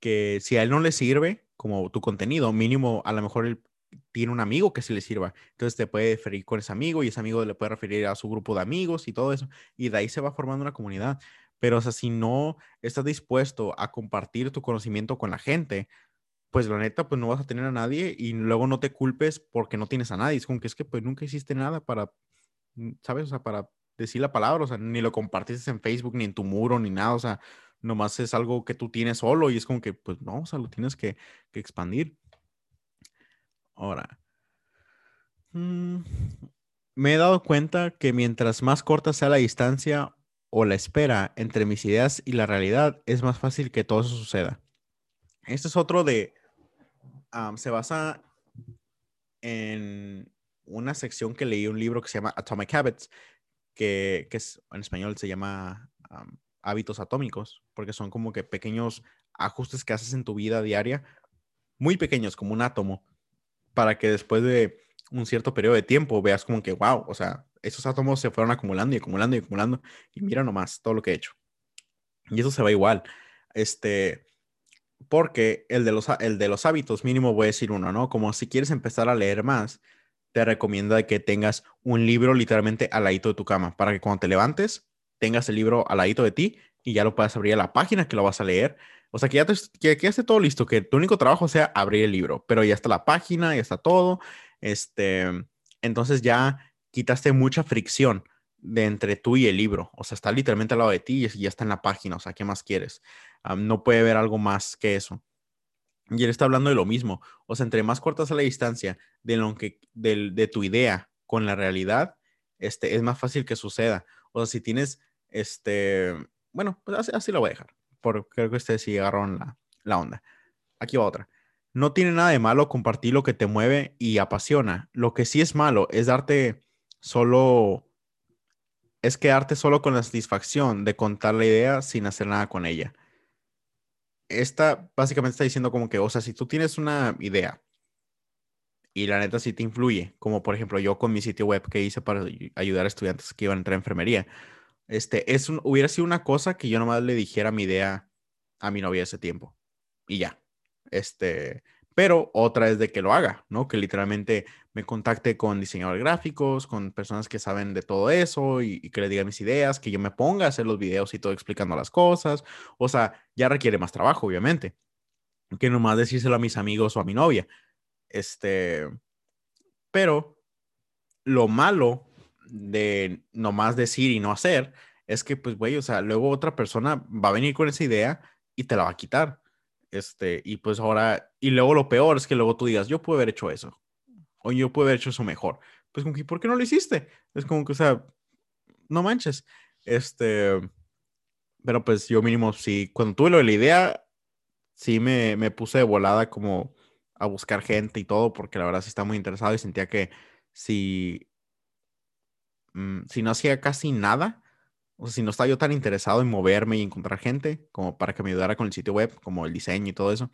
Speaker 1: que si a él no le sirve como tu contenido, mínimo a lo mejor él tiene un amigo que sí le sirva. Entonces te puede referir con ese amigo y ese amigo le puede referir a su grupo de amigos y todo eso. Y de ahí se va formando una comunidad. Pero, o sea, si no estás dispuesto a compartir tu conocimiento con la gente, pues la neta, pues no vas a tener a nadie y luego no te culpes porque no tienes a nadie. Es como que es que pues nunca hiciste nada para, mm, ¿sabes? O sea, para decir la palabra, o sea, ni lo compartiste en Facebook, ni en tu muro, ni nada, o sea, nomás es algo que tú tienes solo y es como que, pues no, o sea, lo tienes que, expandir. Ahora, mm, me he dado cuenta que mientras más corta sea la distancia o la espera entre mis ideas y la realidad, es más fácil que todo eso suceda. Este es otro de, se basa en una sección que leí un libro que se llama Atomic Habits, que, es, en español se llama hábitos atómicos, porque son como que pequeños ajustes que haces en tu vida diaria, muy pequeños, como un átomo, para que después de un cierto periodo de tiempo veas como que, wow, o sea, esos átomos se fueron acumulando y acumulando y acumulando, y mira nomás todo lo que he hecho. Y eso se va igual. Este, porque el de, los, el de los hábitos mínimo voy a decir uno, ¿no? Como si quieres empezar a leer más, te recomiendo que tengas un libro literalmente al ladito de tu cama, para que cuando te levantes tengas el libro al ladito de ti y ya lo puedas abrir a la página que lo vas a leer. O sea, que ya, te, que, que ya esté todo listo, que tu único trabajo sea abrir el libro, pero ya está la página, ya está todo. Este, entonces ya quitaste mucha fricción de entre tú y el libro. O sea, está literalmente al lado de ti y ya está en la página. O sea, ¿qué más quieres? No puede haber algo más que eso. Y él está hablando de lo mismo. O sea, entre más cortas a la distancia de, lo que, de, de tu idea con la realidad, este, es más fácil que suceda. O sea, si tienes, este, bueno, pues así, lo voy a dejar. Porque creo que ustedes sí agarraron la, la onda. Aquí va otra. No tiene nada de malo compartir lo que te mueve y apasiona. Lo que sí es malo es darte solo, es quedarte solo con la satisfacción de contar la idea sin hacer nada con ella. Esta básicamente está diciendo como que, o sea, si tú tienes una idea y la neta sí te influye, como por ejemplo yo con mi sitio web que hice para ayudar a estudiantes que iban a entrar a enfermería, este, es un, hubiera sido una cosa que yo nomás le dijera mi idea a mi novia ese tiempo y ya. Este, pero otra es de que lo haga, ¿no? Que literalmente me contacte con diseñadores gráficos, con personas que saben de todo eso y, que le diga mis ideas, que yo me ponga a hacer los videos y todo explicando las cosas. O sea, ya requiere más trabajo, obviamente, que nomás decírselo a mis amigos o a mi novia. Este, pero lo malo de nomás decir y no hacer es que, pues, güey, o sea, luego otra persona va a venir con esa idea y te la va a quitar. Este, y pues ahora, y luego lo peor es que luego tú digas, yo puedo haber hecho eso, o yo puedo haber hecho eso mejor. Pues como que, ¿por qué no lo hiciste? Es como que, o sea, no manches. Este, pero pues yo mínimo, sí, cuando tuve la idea, sí me, me puse de volada como a buscar gente y todo, porque la verdad sí estaba muy interesado y sentía que si, mm, si no hacía casi nada, o sea, si no estaba yo tan interesado en moverme y encontrar gente como para que me ayudara con el sitio web, como el diseño y todo eso,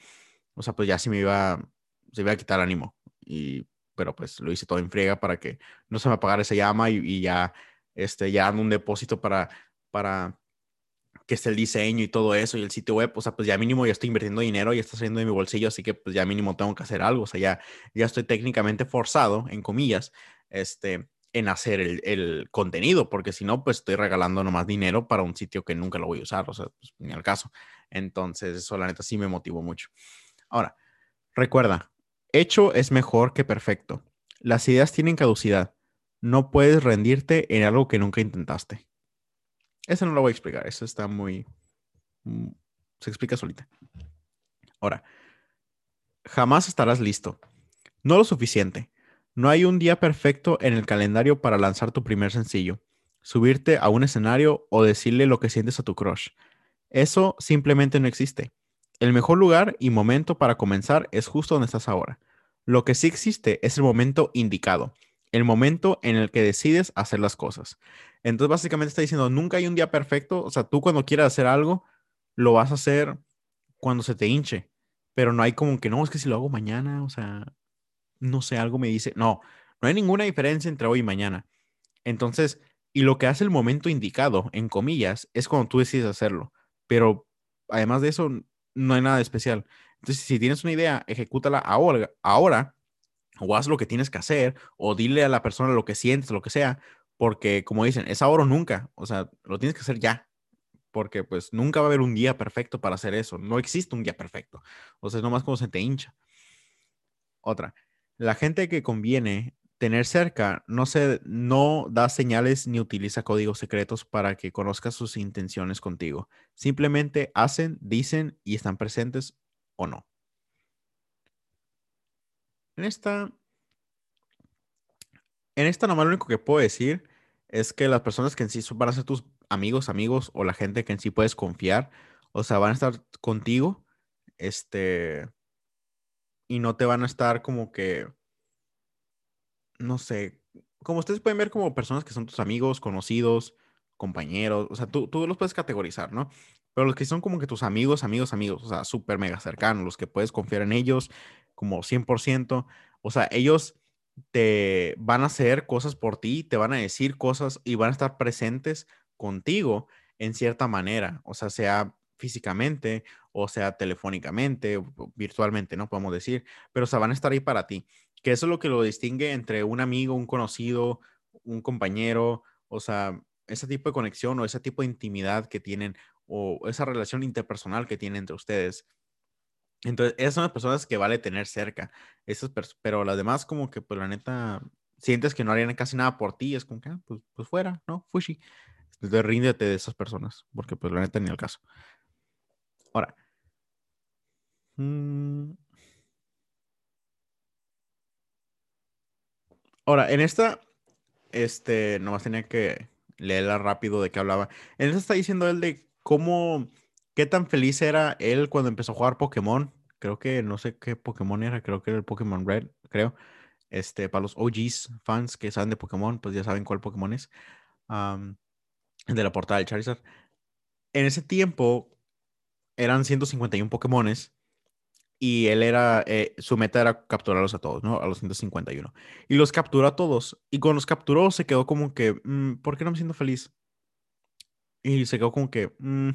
Speaker 1: o sea, pues ya sí me iba, se iba a quitar ánimo. Y, pero pues lo hice todo en friega para que no se me apagara esa llama y, ya, este, ya dando un depósito para, para que esté el diseño y todo eso y el sitio web, o sea, pues ya mínimo ya estoy invirtiendo dinero y está saliendo de mi bolsillo, así que pues ya mínimo tengo que hacer algo, o sea, ya, ya estoy técnicamente forzado, en comillas, este, en hacer el, contenido, porque si no, pues estoy regalando nomás dinero para un sitio que nunca lo voy a usar, o sea, pues, ni al caso. Entonces, eso la neta sí me motivó mucho. Ahora, recuerda, hecho es mejor que perfecto. Las ideas tienen caducidad. No puedes rendirte en algo que nunca intentaste. Eso no lo voy a explicar, eso está muy... Mm, se explica solita. Ahora, jamás estarás listo. No lo suficiente no hay un día perfecto en el calendario para lanzar tu primer sencillo, subirte a un escenario o decirle lo que sientes a tu crush. Eso simplemente no existe. El mejor lugar y momento para comenzar es justo donde estás ahora. Lo que sí existe es el momento indicado, el momento en el que decides hacer las cosas. Entonces básicamente está diciendo, nunca hay un día perfecto, o sea, tú cuando quieras hacer algo, lo vas a hacer cuando se te hinche, pero no hay como que no, es que si lo hago mañana, o sea, no sé, algo me dice, no, no hay ninguna diferencia entre hoy y mañana. Entonces, y lo que hace el momento indicado, en comillas, es cuando tú decides hacerlo. Pero además de eso, no hay nada especial. Entonces, si tienes una idea, ejecútala ahora, ahora o haz lo que tienes que hacer, o dile a la persona lo que sientes, lo que sea, porque como dicen, es ahora o nunca, o sea, lo tienes que hacer ya, porque pues nunca va a haber un día perfecto para hacer eso, no existe un día perfecto, o sea, es nomás como se te hincha. Otra, la gente que conviene tener cerca no, se, no da señales ni utiliza códigos secretos para que conozcas sus intenciones contigo. Simplemente hacen, dicen y están presentes o no. En esta, en esta nomás lo único que puedo decir es que las personas que en sí van a ser tus amigos, amigos o la gente que en sí puedes confiar, o sea, van a estar contigo, este, y no te van a estar como que, no sé, como ustedes pueden ver como personas que son tus amigos, conocidos, compañeros, o sea, tú, tú los puedes categorizar, ¿no? Pero los que son como que tus amigos, amigos, amigos, o sea, súper mega cercanos, los que puedes confiar en ellos como 100%, o sea, ellos te van a hacer cosas por ti, te van a decir cosas y van a estar presentes contigo en cierta manera, o sea, sea físicamente o sea telefónicamente, virtualmente, ¿no? Podemos decir, pero o sea, van a estar ahí para ti. Que eso es lo que lo distingue entre un amigo, un conocido, un compañero, o sea, ese tipo de conexión o ese tipo de intimidad que tienen o esa relación interpersonal que tiene entre ustedes. Entonces, esas son las personas que vale tener cerca. Esas pero las demás, como que, pues la neta, sientes que no harían casi nada por ti, es como que, ah, pues, pues, fuera, ¿no? Fushi. Entonces, ríndete de esas personas, porque pues la neta ni el caso. Ahora. Mm. Ahora, en esta, este, nomás tenía que leerla rápido de qué hablaba. En esta está diciendo él de cómo, qué tan feliz era él cuando empezó a jugar Pokémon. Creo que no sé qué Pokémon era, creo que era el Pokémon Red, creo. Este, para los OGs fans que saben de Pokémon, pues ya saben cuál Pokémon es. de la portada del Charizard. En ese tiempo eran 151 Pokémones y él era, eh, su meta era capturarlos a todos, ¿no? A los 151. Y los capturó a todos. Y cuando los capturó se quedó como que, mm, ¿por qué no me siento feliz? Y se quedó como que, mm,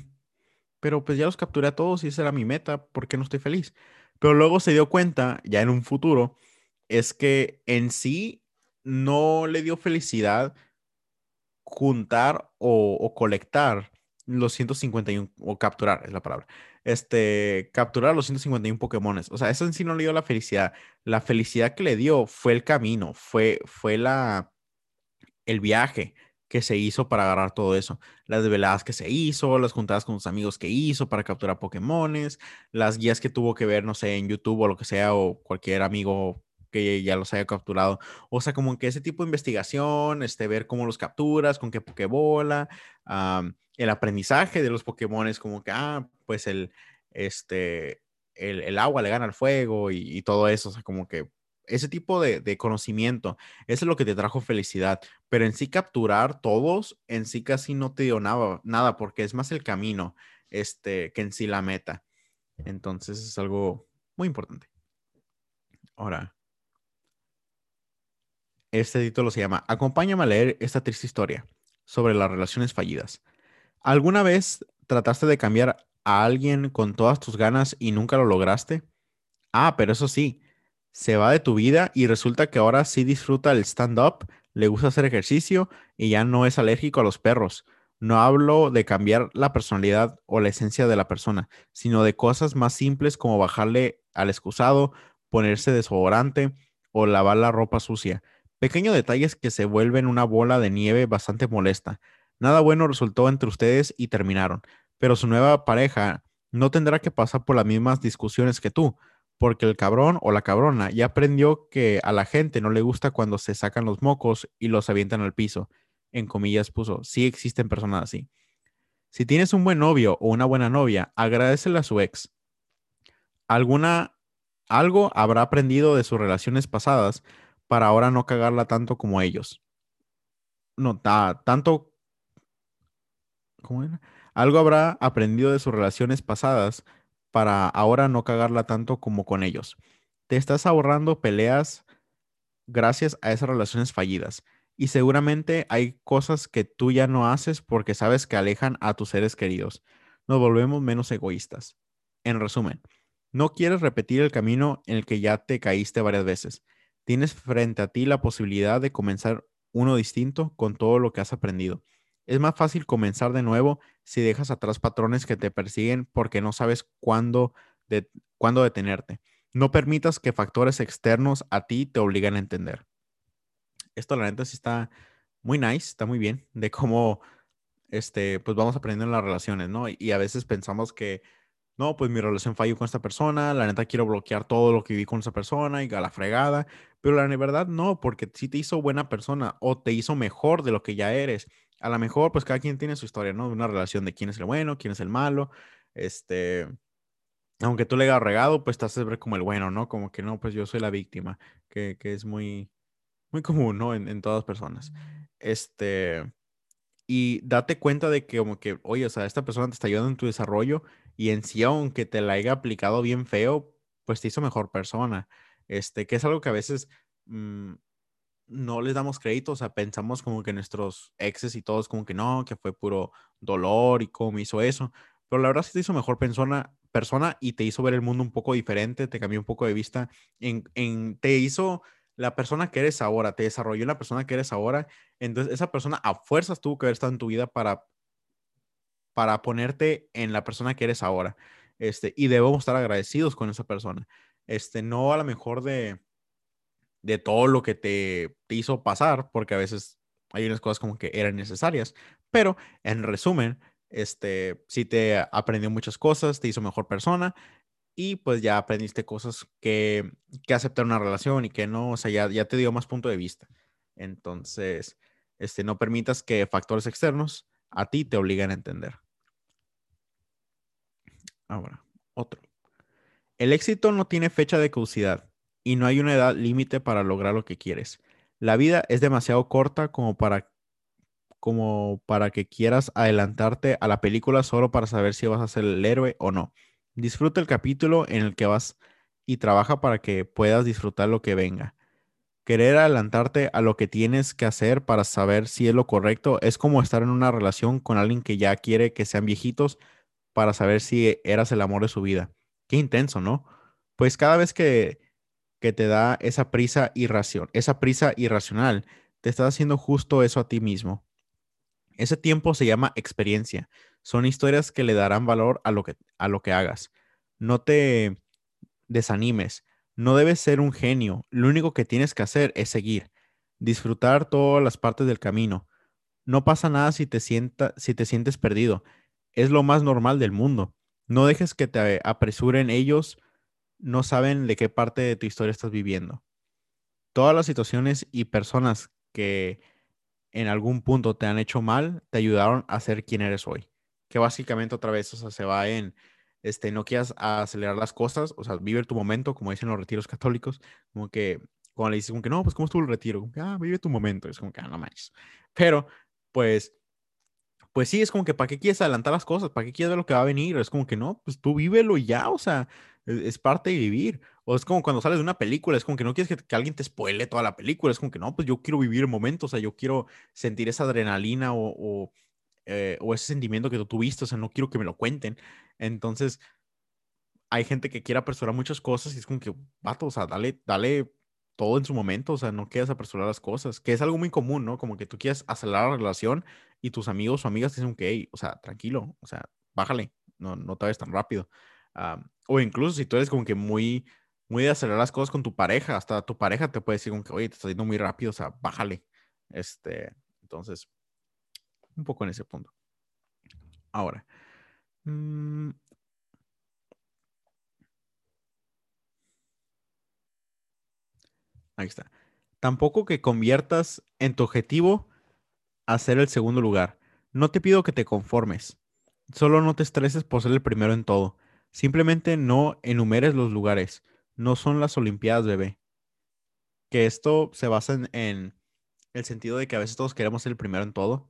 Speaker 1: pero pues ya los capturé a todos y esa era mi meta, ¿por qué no estoy feliz? Pero luego se dio cuenta, ya en un futuro, es que en sí no le dio felicidad juntar o, o colectar los 151, o capturar es la palabra, este, capturar los 151 Pokémones. O sea, eso en sí no le dio la felicidad. La felicidad que le dio fue el camino, fue, fue la, el viaje que se hizo para agarrar todo eso. Las veladas que se hizo, las juntadas con sus amigos que hizo para capturar Pokémones, las guías que tuvo que ver, no sé, en YouTube o lo que sea, o cualquier amigo que ya los haya capturado. O sea, como que ese tipo de investigación, este, ver cómo los capturas, con qué Pokébola, el aprendizaje de los Pokémon como que, ah, pues el, este, el, agua le gana al fuego y, todo eso. O sea, como que ese tipo de, conocimiento, eso es lo que te trajo felicidad. Pero en sí capturar todos, en sí casi no te dio nada, nada porque es más el camino este, que en sí la meta. Entonces es algo muy importante. Ahora, este título se llama Acompáñame a leer esta triste historia sobre las relaciones fallidas. ¿Alguna vez trataste de cambiar a alguien con todas tus ganas y nunca lo lograste? Ah, pero eso sí, se va de tu vida y resulta que ahora sí disfruta el stand-up, le gusta hacer ejercicio y ya no es alérgico a los perros. No hablo de cambiar la personalidad o la esencia de la persona, sino de cosas más simples como bajarle al excusado, ponerse desodorante o lavar la ropa sucia. Pequeños detalles que se vuelven una bola de nieve bastante molesta. Nada bueno resultó entre ustedes y terminaron, pero su nueva pareja no tendrá que pasar por las mismas discusiones que tú, porque el cabrón o la cabrona ya aprendió que a la gente no le gusta cuando se sacan los mocos y los avientan al piso. En comillas puso, sí existen personas así. Si tienes un buen novio o una buena novia, agradecele a su ex. Alguna, algo habrá aprendido de sus relaciones pasadas para ahora no cagarla tanto como ellos. No, tanto. ¿Cómo era? Algo habrá aprendido de sus relaciones pasadas para ahora no cagarla tanto como con ellos. Te estás ahorrando peleas gracias a esas relaciones fallidas. Y seguramente hay cosas que tú ya no haces porque sabes que alejan a tus seres queridos. Nos volvemos menos egoístas. En resumen, no quieres repetir el camino en el que ya te caíste varias veces. Tienes frente a ti la posibilidad de comenzar uno distinto con todo lo que has aprendido. Es más fácil comenzar de nuevo si dejas atrás patrones que te persiguen porque no sabes cuándo, cuándo detenerte. No permitas que factores externos a ti te obliguen a entender. Esto la neta sí está muy nice, está muy bien, de cómo este, pues vamos aprendiendo en las relaciones, ¿no? Y a veces pensamos que no, pues mi relación falló con esta persona, la neta quiero bloquear todo lo que viví con esa persona y a la fregada, pero la verdad no, porque sí te hizo buena persona o te hizo mejor de lo que ya eres. A lo mejor, pues cada quien tiene su historia, ¿no? Una relación de quién es el bueno, quién es el malo, este, aunque tú le hayas regado, pues te haces ver como el bueno, ¿no? Como que no, pues yo soy la víctima, que, es muy, muy común, ¿no? En, en todas personas. Este, y date cuenta de que como que, oye, o sea, esta persona te está ayudando en tu desarrollo y en sí, aunque te la haya aplicado bien feo, pues te hizo mejor persona. Este, que es algo que a veces mm, no les damos crédito, o sea, pensamos como que nuestros exes y todos como que no, que fue puro dolor y cómo hizo eso, pero la verdad sí te hizo mejor persona, persona y te hizo ver el mundo un poco diferente, te cambió un poco de vista, en, en, te hizo la persona que eres ahora, te desarrolló la persona que eres ahora, entonces esa persona a fuerzas tuvo que haber estado en tu vida para para ponerte en la persona que eres ahora. Este, y debemos estar agradecidos con esa persona. Este, no a lo mejor de, de todo lo que te, te hizo pasar, porque a veces hay unas cosas como que eran necesarias, pero en resumen, este, sí te aprendió muchas cosas, te hizo mejor persona y pues ya aprendiste cosas que, que aceptar una relación y que no, o sea, ya, ya te dio más punto de vista. Entonces, este, no permitas que factores externos a ti te obliguen a entender. Ahora, otro. El éxito no tiene fecha de caducidad y no hay una edad límite para lograr lo que quieres. La vida es demasiado corta como para como para que quieras adelantarte a la película solo para saber si vas a ser el héroe o no. Disfruta el capítulo en el que vas y trabaja para que puedas disfrutar lo que venga. Querer adelantarte a lo que tienes que hacer para saber si es lo correcto es como estar en una relación con alguien que ya quiere que sean viejitos para saber si eras el amor de su vida. Qué intenso, ¿no? Pues cada vez que, que te da esa prisa irracional, esa prisa irracional, te estás haciendo justo eso a ti mismo. Ese tiempo se llama experiencia. Son historias que le darán valor a lo que, a lo que hagas. No te desanimes. No debes ser un genio. Lo único que tienes que hacer es seguir. Disfrutar todas las partes del camino. No pasa nada si te, sienta, si te sientes perdido. Es lo más normal del mundo. No dejes que te apresuren ellos. No saben de qué parte de tu historia estás viviendo. Todas las situaciones y personas que en algún punto te han hecho mal, te ayudaron a ser quien eres hoy. Que básicamente otra vez, o sea, se va en, este, no quieras acelerar las cosas, o sea, vive tu momento, como dicen los retiros católicos, como que cuando le dices como que no, pues ¿cómo estuvo el retiro? Como que, ah, vive tu momento, es como que, ah, no manches. Pero, pues, pues sí, es como que, ¿para qué quieres adelantar las cosas? ¿Para qué quieres ver lo que va a venir? Es como que no, pues tú vívelo ya, o sea, e, es, parte de vivir. O es como cuando sales de una película, es como que no quieres que, alguien te spoile toda la película, es como que no, pues yo quiero vivir el momento, o sea, yo quiero sentir esa adrenalina o, eh, o, ese sentimiento que tú tuviste, o sea, no quiero que me lo cuenten. Entonces, hay gente que quiere apresurar muchas cosas y es como que, vato, o sea, dale, dale todo en su momento, o sea, no quieras apresurar las cosas, que es algo muy común, ¿no? Como que tú quieres acelerar la relación y tus amigos o amigas te dicen que, o sea, tranquilo, o sea, bájale, no, no te vayas tan rápido. o incluso si tú eres como que muy muy de acelerar las cosas con tu pareja. Hasta tu pareja te puede decir como que, oye, te estás yendo muy rápido, o sea, bájale. Este, entonces, un poco en ese punto. Ahora, mm, ahí está. Tampoco que conviertas en tu objetivo a ser el segundo lugar. No te pido que te conformes. Solo no te estreses por ser el primero en todo. Simplemente no enumeres los lugares no son las Olimpiadas, bebé. Que esto se basa en, el sentido de que a veces todos queremos ser el primero en todo.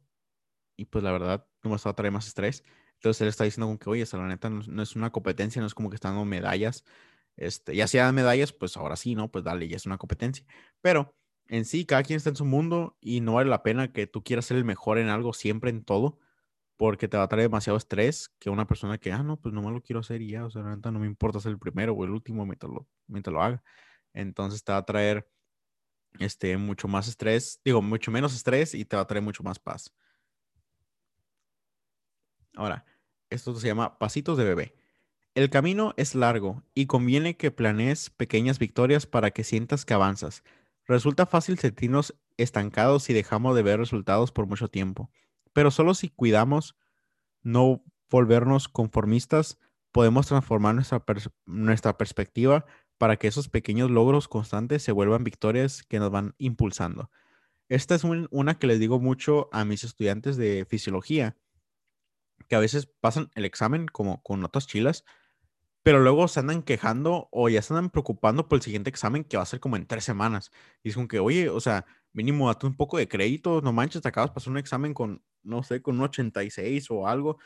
Speaker 1: Y pues la verdad, no va a traer más estrés. Entonces él está diciendo como que, oye, esa la neta no, es una competencia, no es como que están dando medallas. Este, ya sea medallas, pues ahora sí, ¿no? Pues dale, ya es una competencia. Pero en sí, cada quien está en su mundo y no vale la pena que tú quieras ser el mejor en algo siempre en todo porque te va a traer demasiado estrés que una persona que, ah, no, pues nomás lo quiero hacer y ya, o sea, no me importa ser el primero o el último mientras lo, mientras lo haga. Entonces te va a traer este, mucho más estrés, digo, mucho menos estrés y te va a traer mucho más paz. Ahora, esto se llama pasitos de bebé. El camino es largo y conviene que planees pequeñas victorias para que sientas que avanzas. Resulta fácil sentirnos estancados si dejamos de ver resultados por mucho tiempo. Pero solo si cuidamos no volvernos conformistas, podemos transformar nuestra, nuestra perspectiva para que esos pequeños logros constantes se vuelvan victorias que nos van impulsando. Esta es una que les digo mucho a mis estudiantes de fisiología, que a veces pasan el examen como con notas chilas, pero luego se andan quejando o ya se andan preocupando por el siguiente examen que va a ser como en tres semanas. Y es como que, oye, o sea, mínimo date un poco de crédito, no manches, te acabas de pasar un examen con, no sé, con un 86 o algo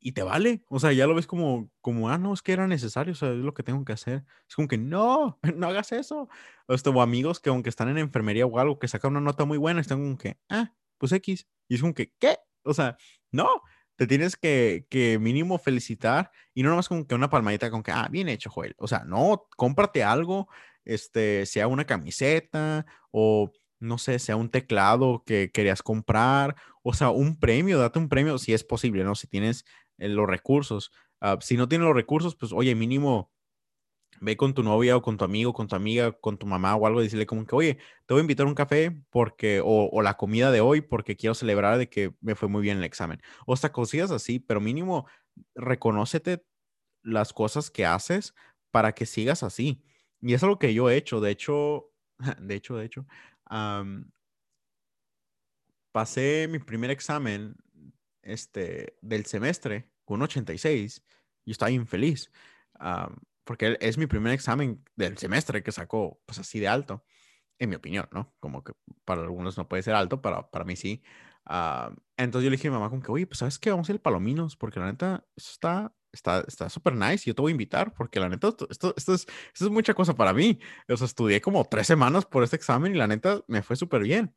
Speaker 1: y te vale. O sea, ya lo ves como, como, ah, no, es que era necesario, o sea, es lo que tengo que hacer. Es como que no, no hagas eso. O, este, o amigos que aunque están en enfermería o algo, que sacan una nota muy buena, están como que, ah, pues X. Y es como que, ¿qué? O sea, no, te tienes que, que mínimo felicitar y no nomás como que una palmadita con que, ah, bien hecho, Joel. O sea, no, cómprate algo, este, sea una camiseta o no sé, sea un teclado que querías comprar, o sea, un premio, date un premio si es posible, ¿no? Si tienes los recursos. Ah, si no tienes los recursos, pues oye, mínimo ve con tu novia o con tu amigo, con tu amiga, con tu mamá o algo, y decirle como que, oye, te voy a invitar a un café porque, o, la comida de hoy porque quiero celebrar de que me fue muy bien el examen. O hasta cosillas así, pero mínimo reconócete las cosas que haces para que sigas así. Y es lo que yo he hecho. De hecho, de hecho, de hecho, pasé mi primer examen este, del semestre con 86 y estaba infeliz. Porque es mi primer examen del semestre que sacó pues así de alto, en mi opinión, ¿no? Como que para algunos no puede ser alto, pero para mí sí. entonces yo le dije a mi mamá como que, oye, pues ¿sabes qué? Vamos a ir al Palominos, porque la neta, eso está está súper nice. Yo te voy a invitar porque la neta, esto, esto, esto, es, esto es mucha cosa para mí. O sea, estudié como tres semanas por este examen y la neta me fue súper bien.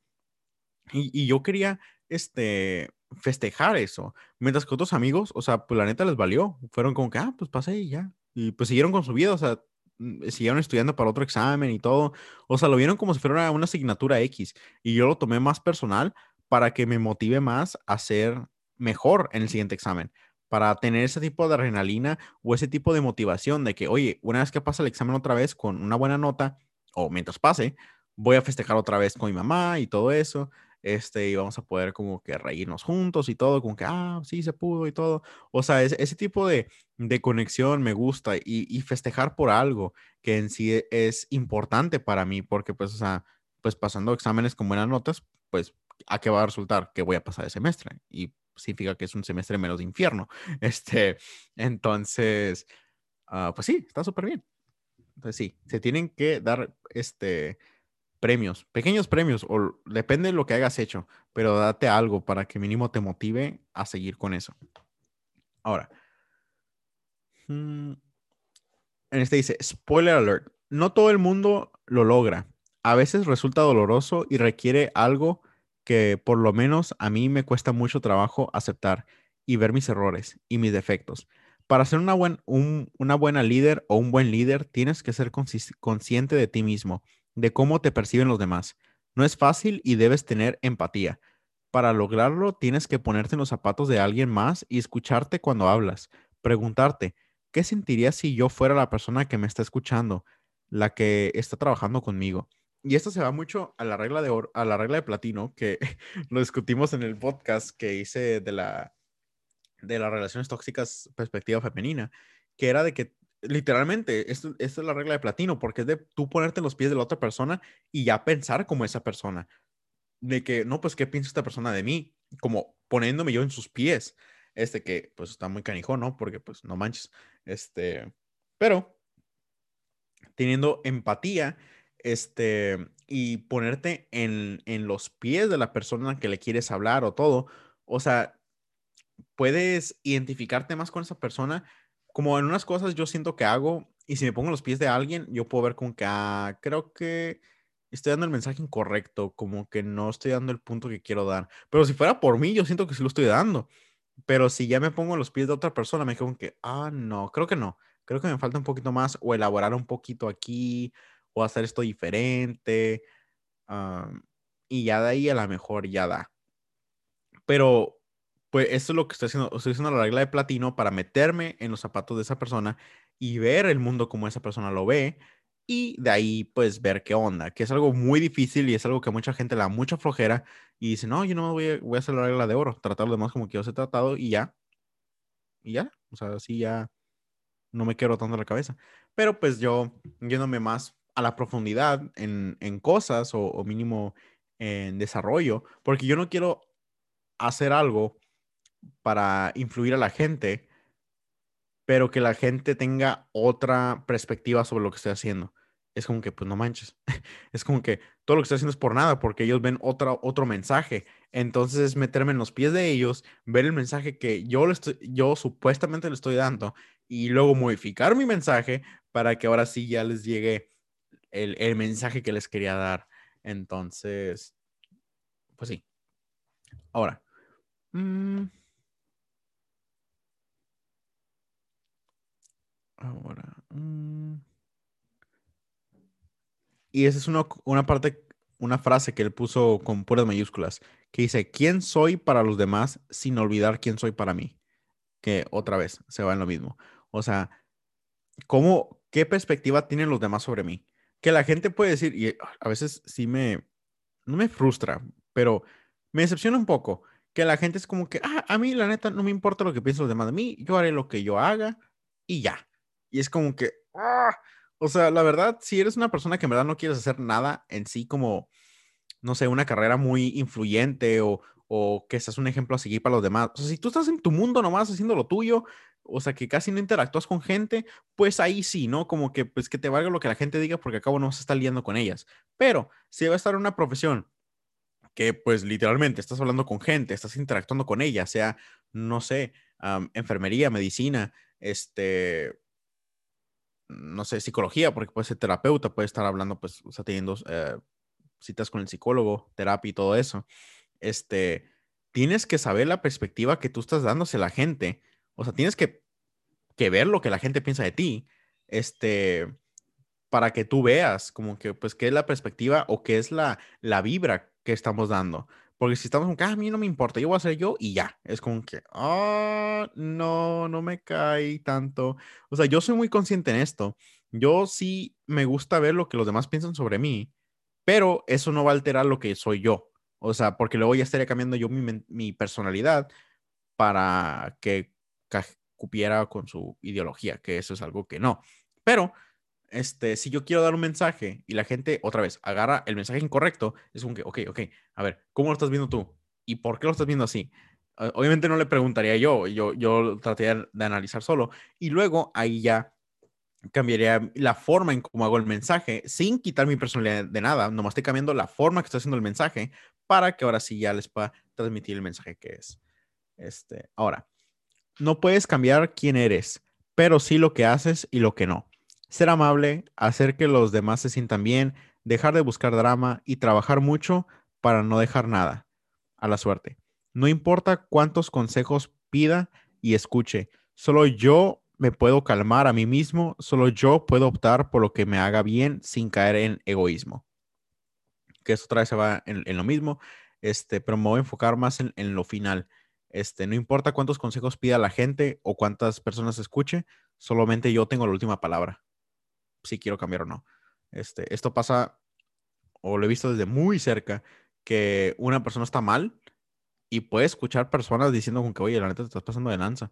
Speaker 1: Y, y, yo quería este, festejar eso. Mientras que otros amigos, o sea, pues la neta les valió. Fueron como que, ah, pues pasé y ya. Y pues siguieron con su vida, o sea, mm, siguieron estudiando para otro examen y todo. O sea, lo vieron como si fuera una asignatura X. Y yo lo tomé más personal para que me motive más a ser mejor en el siguiente examen para tener ese tipo de adrenalina o ese tipo de motivación de que, oye, una vez que pasa el examen otra vez con una buena nota, o mientras pase, voy a festejar otra vez con mi mamá y todo eso, este, y vamos a poder como que reírnos juntos y todo, como que, ah, sí, se pudo y todo. O sea, ese, tipo de, de, conexión me gusta y, y, festejar por algo que en sí e, es importante para mí, porque pues, o sea, pues pasando exámenes con buenas notas, pues, ¿a qué va a resultar? Que voy a pasar el semestre. Y significa que es un semestre menos de infierno. Este, entonces, ah, pues sí, está súper bien. Entonces sí, se tienen que dar este premios, pequeños premios, o depende de lo que hayas hecho, pero date algo para que mínimo te motive a seguir con eso. Ahora, mm, en este dice, spoiler alert, no todo el mundo lo logra. A veces resulta doloroso y requiere algo que por lo menos a mí me cuesta mucho trabajo aceptar y ver mis errores y mis defectos. Para ser una, una buena líder o un buen líder, tienes que ser consciente de ti mismo, de cómo te perciben los demás. No es fácil y debes tener empatía. Para lograrlo, tienes que ponerte en los zapatos de alguien más y escucharte cuando hablas. Preguntarte, ¿qué sentiría si yo fuera la persona que me está escuchando, la que está trabajando conmigo? y esto se va mucho a la regla de oro, a la regla de platino, que lo discutimos en el podcast que hice de la de las relaciones tóxicas perspectiva femenina, que era de que literalmente esto, es la regla de platino, porque es de tú ponerte en los pies de la otra persona y ya pensar como esa persona. De que, no, pues, ¿qué piensa esta persona de mí? Como poniéndome yo en sus pies. Este que, pues, está muy canijo, ¿no? Porque, pues, no manches. Este, pero teniendo empatía este, y ponerte en, en los pies de la persona que le quieres hablar o todo. O sea, puedes identificarte más con esa persona. Como en unas cosas yo siento que hago, y si me pongo los pies de alguien, yo puedo ver como que, ah, creo que estoy dando el mensaje incorrecto, como que no estoy dando el punto que quiero dar. Pero si fuera por mí, yo siento que sí lo estoy dando. Pero si ya me pongo los pies de otra persona, me quedo que, ah, no, creo que no. Creo que me falta un poquito más o elaborar un poquito aquí o hacer esto diferente. y ya de ahí a lo mejor ya da. Pero, pues, esto es lo que estoy haciendo. Estoy haciendo la regla de platino para meterme en los zapatos de esa persona y ver el mundo como esa persona lo ve. Y de ahí, pues, ver qué onda, que es algo muy difícil y es algo que mucha gente le da mucha flojera. Y dice, no, yo no voy a, voy a hacer la regla de oro, tratar demás como quiero ser tratado y ya. Y ya, o sea, así ya no me quiero tanto la cabeza. Pero pues yo, yéndome más a la profundidad en, cosas o, mínimo en desarrollo, porque yo no quiero hacer algo para influir a la gente, pero que la gente tenga otra perspectiva sobre lo que estoy haciendo. Es como que, pues no manches. es como que todo lo que estoy haciendo es por nada, porque ellos ven otra, otro mensaje. Entonces es meterme en los pies de ellos, ver el mensaje que yo, le estoy, yo supuestamente le estoy dando y luego modificar mi mensaje para que ahora sí ya les llegue el, mensaje que les quería dar. Entonces, pues sí. Ahora. Mm, ahora. Mm, y esa es una, una parte, una frase que él puso con puras mayúsculas, que dice, ¿quién soy para los demás sin olvidar quién soy para mí? que otra vez se va en lo mismo. O sea, ¿cómo, qué perspectiva tienen los demás sobre mí? Que la gente puede decir, y a veces sí me, no me frustra, pero me decepciona un poco, que la gente es como que, ah, a mí la neta no me importa lo que piensen los demás de mí, yo haré lo que yo haga y ya. Y es como que, ah, o sea, la verdad, si eres una persona que en verdad no quieres hacer nada en sí como, no sé, una carrera muy influyente o, o que seas un ejemplo a seguir para los demás. O sea, si tú estás en tu mundo nomás haciendo lo tuyo, o sea, que casi no interactúas con gente, pues ahí sí, ¿no? Como que, pues que te valga lo que la gente diga porque acabo no se está liando con ellas. Pero si va a estar en una profesión que, pues literalmente estás hablando con gente, estás interactuando con ella, sea, no sé, enfermería, medicina, este, no sé, psicología, porque puede ser terapeuta, puede estar hablando, pues, o sea, teniendo eh, citas con el psicólogo, terapia y todo eso. Este, tienes que saber la perspectiva que tú estás dándose a la gente. O sea, tienes que, que ver lo que la gente piensa de ti. Este, para que tú veas como que, pues, qué es la perspectiva o qué es la, la vibra que estamos dando. Porque si estamos que, ah, a mí no me importa, yo voy a ser yo y ya. Es como que, ah, no, no me cae tanto. O sea, yo soy muy consciente en esto. Yo sí me gusta ver lo que los demás piensan sobre mí, pero eso no va a alterar lo que soy yo. O sea, porque luego ya estaría cambiando yo mi, mi personalidad para que cupiera con su ideología, que eso es algo que no. Pero este, si yo quiero dar un mensaje y la gente otra vez agarra el mensaje incorrecto, es como que, ok, ok, a ver, ¿cómo lo estás viendo tú? ¿Y por qué lo estás viendo así? Obviamente no le preguntaría yo, yo, yo trataría de analizar solo y luego ahí ya cambiaría la forma en cómo hago el mensaje sin quitar mi personalidad de nada, nomás estoy cambiando la forma que estoy haciendo el mensaje para que ahora sí ya les pueda transmitir el mensaje que es. Este, ahora, no puedes cambiar quién eres, pero sí lo que haces y lo que no ser amable, hacer que los demás se sientan bien, dejar de buscar drama y trabajar mucho para no dejar nada a la suerte. No importa cuántos consejos pida y escuche, solo yo me puedo calmar a mí mismo, solo yo puedo optar por lo que me haga bien sin caer en egoísmo. Que eso otra vez se va en, lo mismo, este, pero me voy a enfocar más en, en, lo final. Este, no importa cuántos consejos pida la gente o cuántas personas escuche, solamente yo tengo la última palabra si quiero cambiar o no. Este, esto pasa, o lo he visto desde muy cerca, que una persona está mal y puede escuchar personas diciendo como que, oye, la neta te estás pasando de lanza.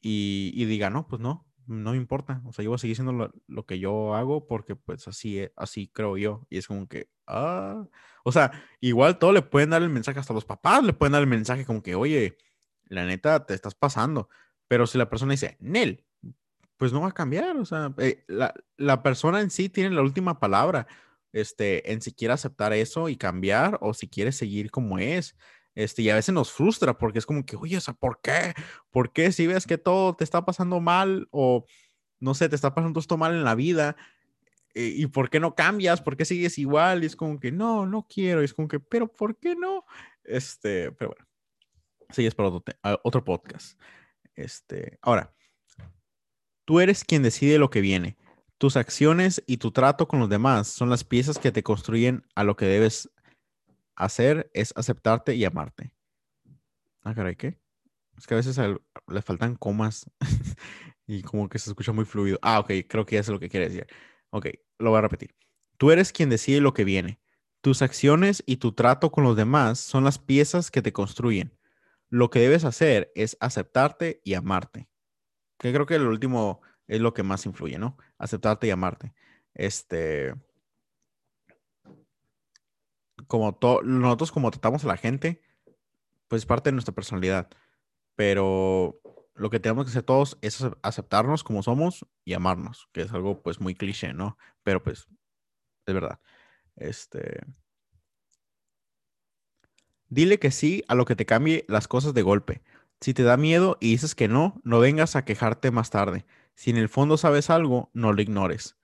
Speaker 1: Y, diga, no, pues no, no me importa. O sea, yo voy a seguir haciendo lo, que yo hago porque pues así, e, así creo yo. Y es como que, ah, o sea, igual todo le pueden dar el mensaje, hasta los papás le pueden dar el mensaje como que, oye, la neta te estás pasando. Pero si la persona dice, Nel, pues no va a cambiar. O sea, eh, la, persona en sí tiene la última palabra este, en si quiere aceptar eso y cambiar o si quiere seguir como es. Este, y a veces nos frustra porque es como que, oye, o sea, ¿por qué? ¿Por qué si ves que todo te está pasando mal o no sé, te está pasando esto mal en la vida? Eh, ¿Y por qué no cambias? ¿Por qué sigues igual? Y es como que, no, no quiero. Y es como que, pero ¿por qué no? Este, pero bueno, sí, es para otro, otro podcast. Este, ahora, Tú eres quien decide lo que viene. Tus acciones y tu trato con los demás son las piezas que te construyen a lo que debes hacer es aceptarte y amarte. Ah, caray, ¿qué? Es que a veces le faltan comas y como que se escucha muy fluido. Ah, ok, creo que ya sé lo que quiere decir. Ok, lo voy a repetir. Tú eres quien decide lo que viene. Tus acciones y tu trato con los demás son las piezas que te construyen. Lo que debes hacer es aceptarte y amarte. Que creo que el último es lo que más influye, ¿no? Aceptarte y amarte. Este. Como nosotros, como tratamos a la gente, pues es parte de nuestra personalidad. Pero lo que tenemos que hacer todos es aceptarnos como somos y amarnos, que es algo pues muy cliché, ¿no? Pero pues es verdad. Este. Dile que sí a lo que te cambie las cosas de golpe. Si te da miedo y dices que no, no vengas a quejarte más tarde. Si en el fondo sabes algo, no lo ignores.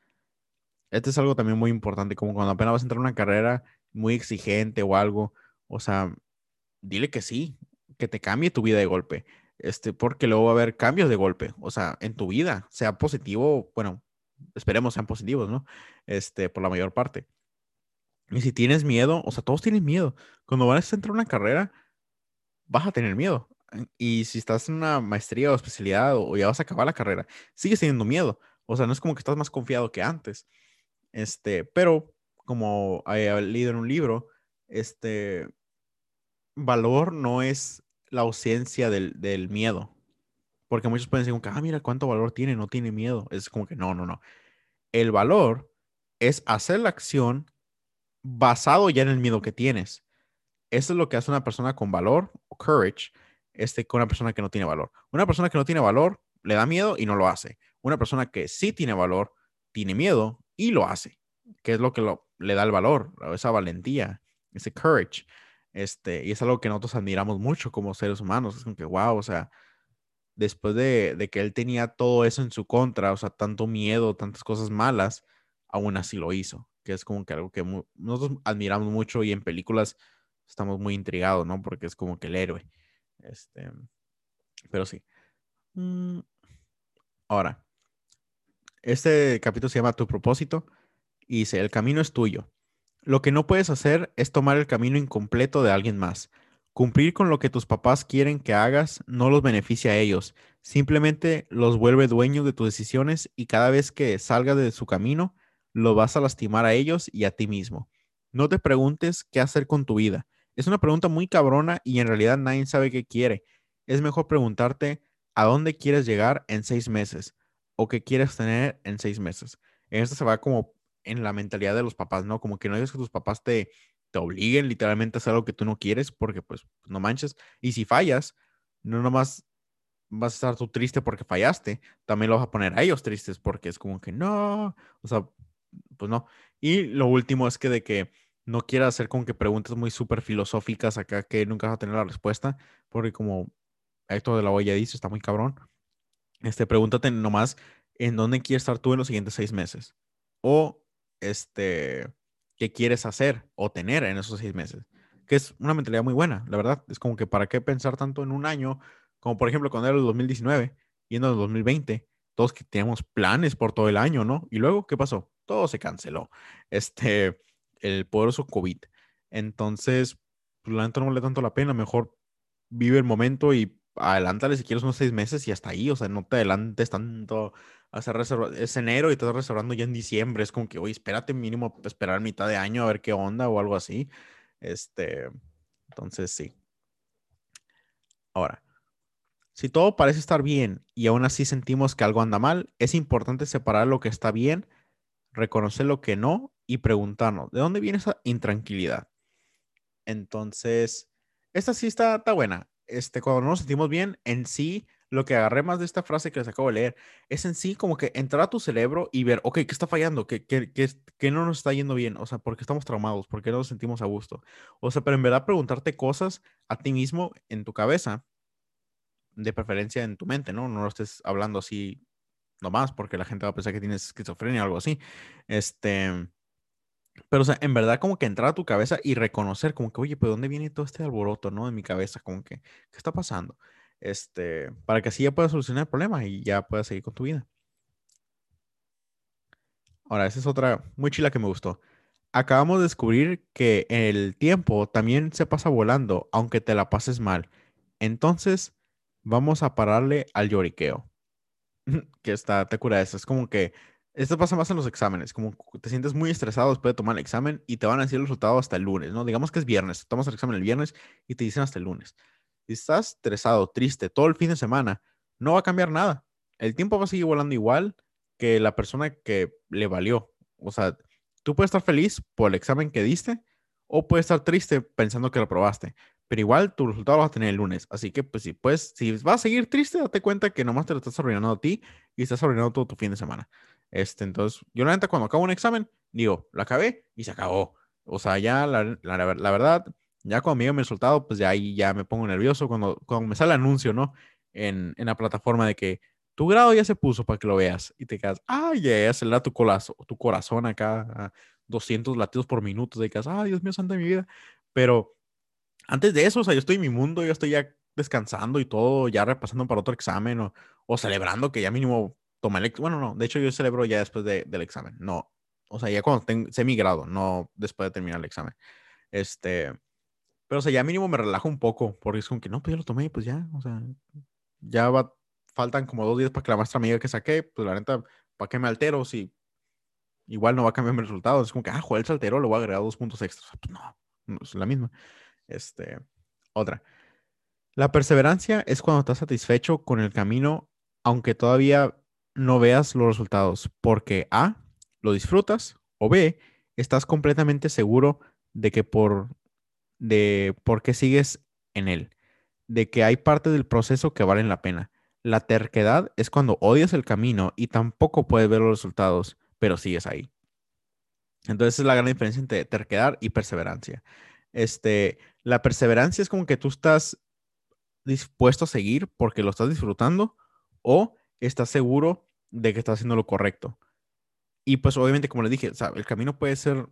Speaker 1: Este es algo también muy importante, como cuando apenas vas a entrar a una carrera muy exigente o algo, o sea, dile que sí, que te cambie tu vida de golpe, este, porque luego va a haber cambios de golpe, o sea, en tu vida, sea positivo, bueno, esperemos sean positivos, ¿no? Este, por la mayor parte. Y si tienes miedo, o sea, todos tienen miedo. Cuando vas a entrar a una carrera, vas a tener miedo Y si estás en una maestría o especialidad o, ya vas a acabar la carrera, sigues teniendo miedo. O sea, no es como que estás más confiado que antes. Este, pero como he leído en un libro, este valor no es la ausencia del, del miedo. Porque muchos pueden decir, ah, mira cuánto valor tiene, no tiene miedo. Es como que no, no, no. El valor es hacer la acción basado ya en el miedo que tienes. Eso es lo que hace una persona con valor o courage este, con una persona que no tiene valor. Una persona que no tiene valor le da miedo y no lo hace. Una persona que sí tiene valor tiene miedo y lo hace. Que es lo que le da el valor, esa valentía, ese courage. Este, y es algo que nosotros admiramos mucho como seres humanos. Es como que, wow, o sea, después de, de, que él tenía todo eso en su contra, o sea, tanto miedo, tantas cosas malas, aún así lo hizo. Que es como que algo que nosotros admiramos mucho y en películas estamos muy intrigados, ¿no? Porque es como que el héroe. Este, pero sí. Mm, ahora, este capítulo se llama Tu propósito y dice, el camino es tuyo. Lo que no puedes hacer es tomar el camino incompleto de alguien más. Cumplir con lo que tus papás quieren que hagas no los beneficia a ellos, simplemente los vuelve dueños de tus decisiones y cada vez que salgas de su camino, lo vas a lastimar a ellos y a ti mismo. No te preguntes qué hacer con tu vida. Es una pregunta muy cabrona y en realidad nadie sabe qué quiere. Es mejor preguntarte a dónde quieres llegar en seis meses o qué quieres tener en seis meses. Esto se va como en la mentalidad de los papás, ¿no? Como que no es que tus papás te, te obliguen literalmente a hacer algo que tú no quieres porque pues no manches. Y si fallas, no nomás vas a estar tú triste porque fallaste, también lo vas a poner a ellos tristes porque es como que no, o sea, pues no. Y lo último es que de que no quiera hacer con que preguntas muy súper filosóficas acá que nunca vas a tener la respuesta, porque como Héctor de la Hoya dice, está muy cabrón. Este, pregúntate nomás en dónde quieres estar tú en los siguientes seis meses. O, este, qué quieres hacer o tener en esos seis meses. Que es una mentalidad muy buena, la verdad. Es como que para qué pensar tanto en un año, como por ejemplo cuando era el 2019, yendo al 2020, todos que teníamos planes por todo el año, ¿no? Y luego, ¿qué pasó? Todo se canceló. Este, el poderoso COVID. Entonces, pues, la neta no vale tanto la pena, mejor vive el momento y adelántale si quieres unos seis meses y hasta ahí, o sea, no te adelantes tanto, reserva, es enero y te estás reservando ya en diciembre, es como que, oye, espérate mínimo, esperar mitad de año a ver qué onda o algo así. Este, entonces sí. Ahora, si todo parece estar bien y aún así sentimos que algo anda mal, es importante separar lo que está bien, reconocer lo que no y preguntarnos, ¿de dónde viene esa intranquilidad? Entonces, esta sí está, está buena. Este, cuando no nos sentimos bien, en sí, lo que agarré más de esta frase que les acabo de leer es en sí como que entrar a tu cerebro y ver, ok, ¿qué está fallando? ¿Qué, qué, qué, no nos está yendo bien? O sea, ¿por qué estamos traumados? ¿Por qué no nos sentimos a gusto? O sea, pero en verdad preguntarte cosas a ti mismo en tu cabeza, de preferencia en tu mente, ¿no? No lo estés hablando así nomás porque la gente va a pensar que tienes esquizofrenia o algo así. Este, pero, o sea, en verdad como que entrar a tu cabeza y reconocer como que, oye, pues ¿dónde viene todo este alboroto, no? En mi cabeza, como que, ¿qué está pasando? Este, para que así ya puedas solucionar el problema y ya puedas seguir con tu vida. Ahora, esa es otra muy chila que me gustó. Acabamos de descubrir que el tiempo también se pasa volando, aunque te la pases mal. Entonces, vamos a pararle al lloriqueo. que está, te cura eso. Es como que esto pasa más en los exámenes, como te sientes muy estresado después de tomar el examen y te van a decir el resultado hasta el lunes, ¿no? Digamos que es viernes, tomas el examen el viernes y te dicen hasta el lunes. Si estás estresado, triste todo el fin de semana, no va a cambiar nada. El tiempo va a seguir volando igual que la persona que le valió. O sea, tú puedes estar feliz por el examen que diste o puedes estar triste pensando que lo probaste. Pero igual tu resultado lo vas a tener el lunes. Así que, pues, si, pues, si vas a seguir triste, date cuenta que nomás te lo estás arruinando a ti y estás arruinando todo tu fin de semana. Este, entonces, yo la neta, cuando acabo un examen, digo, lo acabé y se acabó. O sea, ya la, la, verdad, ya cuando me digan el resultado, pues ya ahí ya me pongo nervioso cuando, cuando me sale el anuncio, ¿no? En, en la plataforma de que tu grado ya se puso para que lo veas y te quedas, ay, ya acelera tu, colazo, tu corazón acá a 200 latidos por minuto, de que, ay, Dios mío, santa mi vida. Pero antes de eso, o sea, yo estoy en mi mundo, yo estoy ya descansando y todo, ya repasando para otro examen o, o celebrando que ya mínimo tomé el Bueno, no, de hecho yo celebro ya después de, del examen. No, o sea, ya cuando tengo, sé mi grado, no después de terminar el examen. Este, Pero, o sea, ya mínimo me relajo un poco, porque es como que no, pues ya lo tomé, pues ya, o sea, ya va, faltan como dos días para que la maestra me diga que saqué, pues la neta, ¿para qué me altero si igual no va a cambiar mi resultado? Es como que, ah, Joel se alteró, le voy a agregar dos puntos extras. Pues no, no es la misma. Este, otra. La perseverancia es cuando estás satisfecho con el camino, aunque todavía no veas los resultados, porque A, lo disfrutas, o B, estás completamente seguro de que por, de por qué sigues en él, de que hay parte del proceso que valen la pena. La terquedad es cuando odias el camino y tampoco puedes ver los resultados, pero sigues ahí. Entonces es la gran diferencia entre terquedad y perseverancia. Este, la perseverancia es como que tú estás dispuesto a seguir porque lo estás disfrutando o estás seguro de que estás haciendo lo correcto. Y pues obviamente, como les dije, el camino puede ser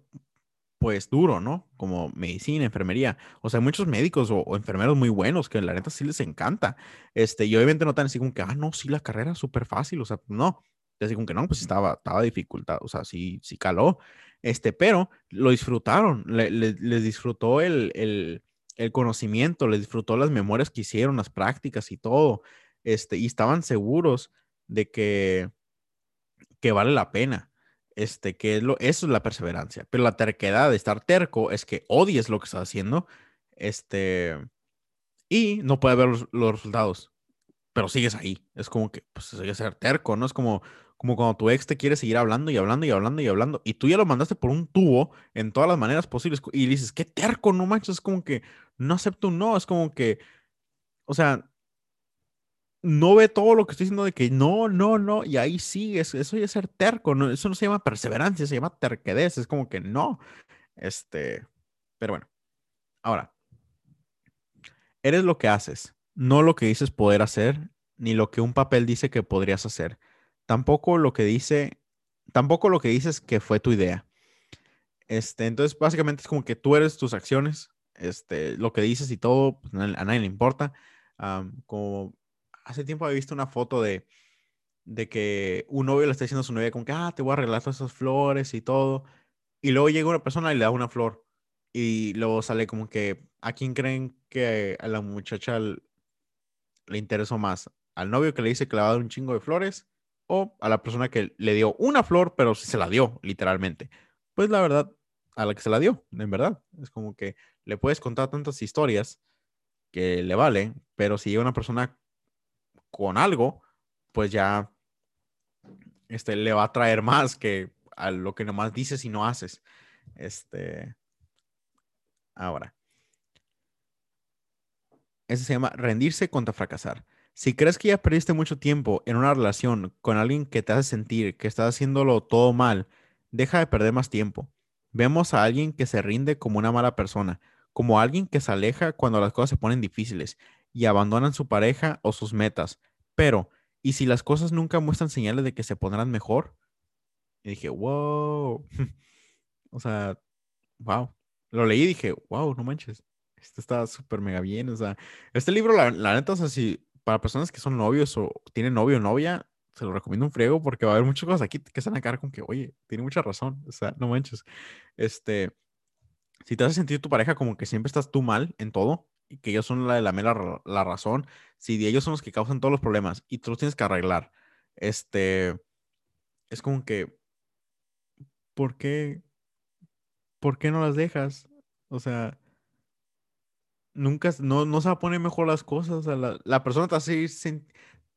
Speaker 1: pues duro, ¿no? Como medicina, enfermería. O sea, hay muchos médicos o, enfermeros muy buenos que la neta sí les encanta. Este, y obviamente no tan así como que, ah, no, sí, la carrera es súper fácil. O sea, no. Así como que no, pues estaba, estaba dificultad. O sea, sí, sí caló. Este, pero lo disfrutaron. les disfrutó el, el, el conocimiento, les disfrutó las memorias que hicieron, las prácticas y todo. Este, y estaban seguros de que, que vale la pena. Este, que es lo, eso es la perseverancia. Pero la terquedad de estar terco es que odies lo que estás haciendo. Este, y no puedes ver los, resultados. Pero sigues ahí. Es como que, pues, que ser terco, ¿no? Es como, como cuando tu ex te quiere seguir hablando y hablando y hablando y hablando. Y tú ya lo mandaste por un tubo en todas las maneras posibles. Y dices, qué terco, no manches. Es como que no acepto un no. Es como que, o sea, no ve todo lo que estoy diciendo de que no, no, no, y ahí sí, eso, eso es ser terco, eso no se llama perseverancia, se llama terquedez, es como que no. Este, pero bueno, ahora, eres lo que haces, no lo que dices poder hacer, ni lo que un papel dice que podrías hacer, tampoco lo que dice, tampoco lo que dices que fue tu idea. Este, entonces, básicamente es como que tú eres tus acciones, este, lo que dices y todo, pues, a nadie le importa. como hace tiempo había visto una foto de, de que un novio le está diciendo a su novia como que, ah, te voy a arreglar todas esas flores y todo. Y luego llega una persona y le da una flor. Y luego sale como que, ¿a quién creen que a la muchacha le interesó más? ¿Al novio que le dice que le va a dar un chingo de flores? ¿O a la persona que le dio una flor, pero sí se la dio, literalmente? Pues la verdad, a la que se la dio, en verdad. Es como que le puedes contar tantas historias que le vale, pero si llega una persona con algo, pues ya este, le va a traer más que a lo que nomás dices y no haces. Este, ahora. Ese se llama rendirse contra fracasar. Si crees que ya perdiste mucho tiempo en una relación con alguien que te hace sentir que estás haciéndolo todo mal, deja de perder más tiempo. Vemos a alguien que se rinde como una mala persona, como alguien que se aleja cuando las cosas se ponen difíciles y abandonan su pareja o sus metas. Pero, ¿y si las cosas nunca muestran señales de que se pondrán mejor? Y dije, wow. o sea, wow. Lo leí y dije, wow, no manches. Esto está súper mega bien. O sea, este libro, la, neta, o sea, si para personas que son novios o tienen novio o novia, se lo recomiendo un friego porque va a haber muchas cosas aquí que se van a quedar con que, oye, tiene mucha razón. O sea, no manches. Este, si te hace sentir tu pareja como que siempre estás tú mal en todo, y que ellos son la de la mera la razón, si ellos son los que causan todos los problemas y tú los tienes que arreglar, este, es como que, ¿por qué, por qué no las dejas? O sea, nunca, no, no se poner mejor las cosas, la, la, persona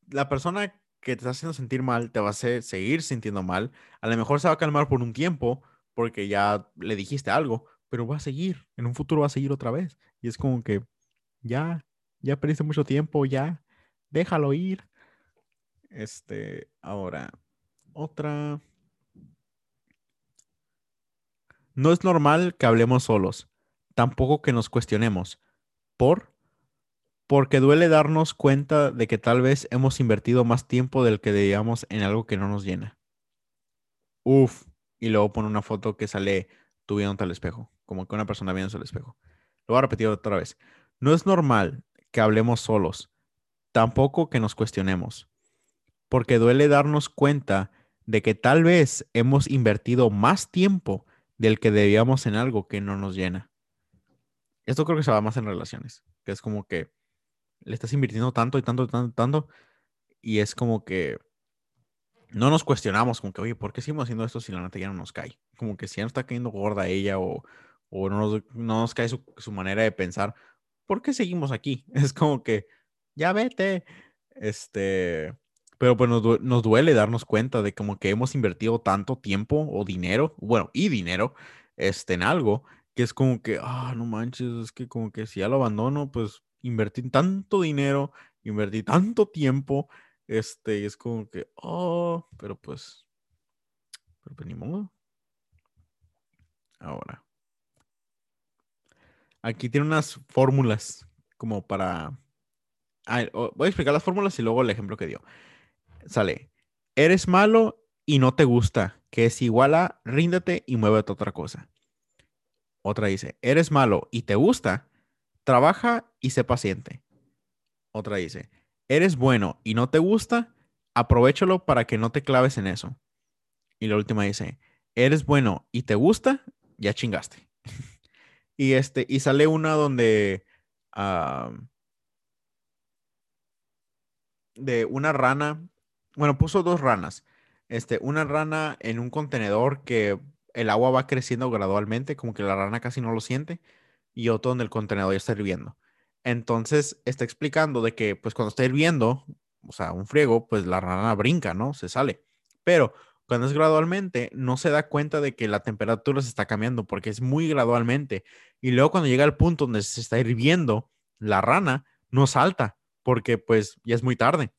Speaker 1: la persona que te está haciendo sentir mal te va a hacer, seguir sintiendo mal, a lo mejor se va a calmar por un tiempo porque ya le dijiste algo, pero va a seguir, en un futuro va a seguir otra vez. Y es como que, ya, ya perdiste mucho tiempo, ya, déjalo ir. Este, ahora, otra. No es normal que hablemos solos, tampoco que nos cuestionemos. ¿Por? Porque duele darnos cuenta de que tal vez hemos invertido más tiempo del que debíamos en algo que no nos llena. Uf. Y luego pone una foto que sale tú viendo al espejo, como que una persona viendo al espejo. Lo voy a repetir otra vez. No es normal que hablemos solos, tampoco que nos cuestionemos, porque duele darnos cuenta de que tal vez hemos invertido más tiempo del que debíamos en algo que no nos llena. esto creo que se va más en relaciones, que es como que le estás invirtiendo tanto y tanto y tanto y tanto, es como que no nos cuestionamos, como que, oye, ¿por qué seguimos haciendo esto si la neta ya no nos cae? Como que si ya no está cayendo gorda ella o, o no, nos, no nos cae su manera de pensar, ¿por qué seguimos aquí? Es como que, ya vete. Este, pero pues nos, nos, duele darnos cuenta de como que hemos invertido tanto tiempo o dinero, bueno, y dinero, este, en algo, que es como que, ah, no manches, es que como que si ya lo abandono, pues invertí tanto dinero, invertí tanto tiempo, este, y es como que, oh, pero pues, pero pues ni modo. Ahora. Aquí tiene unas fórmulas como para... voy a explicar las fórmulas y luego el ejemplo que dio. Sale, eres malo y no te gusta, que es igual a ríndete y muévete a otra cosa. Otra dice, eres malo y te gusta, trabaja y sé paciente. Otra dice, eres bueno y no te gusta, aprovechalo para que no te claves en eso. Y la última dice, eres bueno y te gusta, ya chingaste. y este, y sale una donde de una rana, bueno, puso dos ranas. Este, una rana en un contenedor que el agua va creciendo gradualmente, como que la rana casi no lo siente, y otro donde el contenedor ya está hirviendo. Entonces está explicando de que, pues cuando está hirviendo, o sea, un friego, pues la rana brinca, ¿no? Se sale. Pero cuando es gradualmente, no se da cuenta de que la temperatura se está cambiando porque es muy gradualmente. Y luego cuando llega al punto donde se está hirviendo, la rana no salta porque pues ya es muy tarde.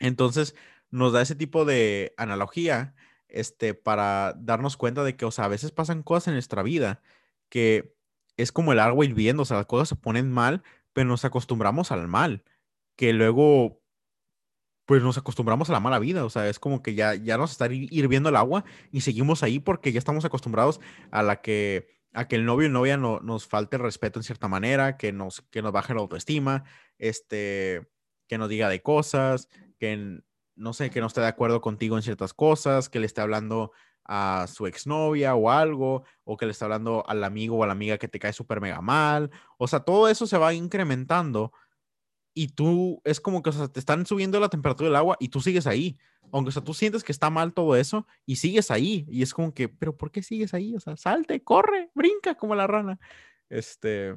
Speaker 1: Entonces nos da ese tipo de analogía este, para darnos cuenta de que, o sea, a veces pasan cosas en nuestra vida que es como el agua hirviendo, o sea, las cosas se ponen mal, pero nos acostumbramos al mal, que luego pues nos acostumbramos a la mala vida, o sea, es como que ya, ya nos está hirviendo el agua y seguimos ahí porque ya estamos acostumbrados a la que, a que el novio y novia no, nos falte el respeto en cierta manera, que nos, que nos baje la autoestima, este, que nos diga de cosas, que no sé, que no esté de acuerdo contigo en ciertas cosas, que le esté hablando a su exnovia o algo, o que le está hablando al amigo o a la amiga que te cae súper mega mal. O sea, todo eso se va incrementando y tú es como que o sea, te están subiendo la temperatura del agua y tú sigues ahí. Aunque o sea, tú sientes que está mal todo eso y sigues ahí. Y es como que, pero ¿por qué sigues ahí? O sea, salte, corre, brinca como la rana. Este,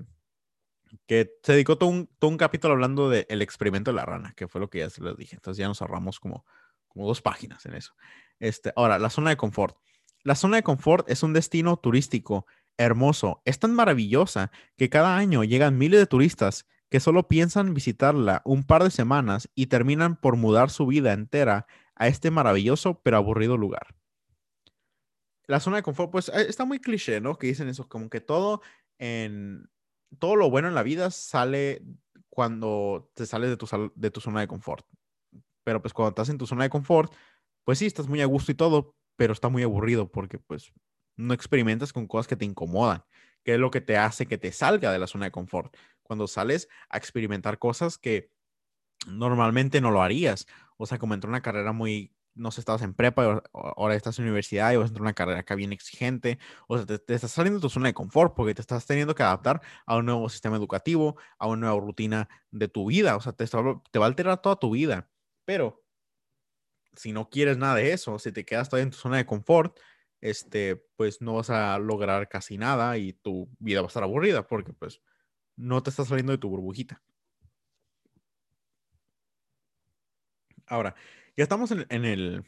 Speaker 1: que se dedicó todo un, todo un capítulo hablando del experimento de la rana, que fue lo que ya les dije. Entonces ya nos ahorramos como, como dos páginas en eso. Este, ahora, la zona de confort. La zona de confort es un destino turístico hermoso. Es tan maravillosa que cada año llegan miles de turistas que solo piensan visitarla un par de semanas y terminan por mudar su vida entera a este maravilloso pero aburrido lugar. La zona de confort, pues eh, está muy cliché, ¿no? Que dicen eso, como que todo en todo lo bueno en la vida sale cuando te sales de tu, de tu zona de confort. Pero pues cuando estás en tu zona de confort, pues sí, estás muy a gusto y todo, pero está muy aburrido porque pues no experimentas con cosas que te incomodan, que es lo que te hace que te salga de la zona de confort cuando sales a experimentar cosas que normalmente no lo harías. O sea, como entró una carrera muy, no sé, estabas en prepa, ahora estás en universidad y vas a entrar una carrera acá bien exigente. O sea, te, estás saliendo de tu zona de confort porque te estás teniendo que adaptar a un nuevo sistema educativo, a una nueva rutina de tu vida. O sea, te, te va a alterar toda tu vida. Pero si no quieres nada de eso, si te quedas todavía en tu zona de confort, este, pues no vas a lograr casi nada y tu vida va a estar aburrida porque pues no te estás saliendo de tu burbujita. Ahora, ya estamos en, el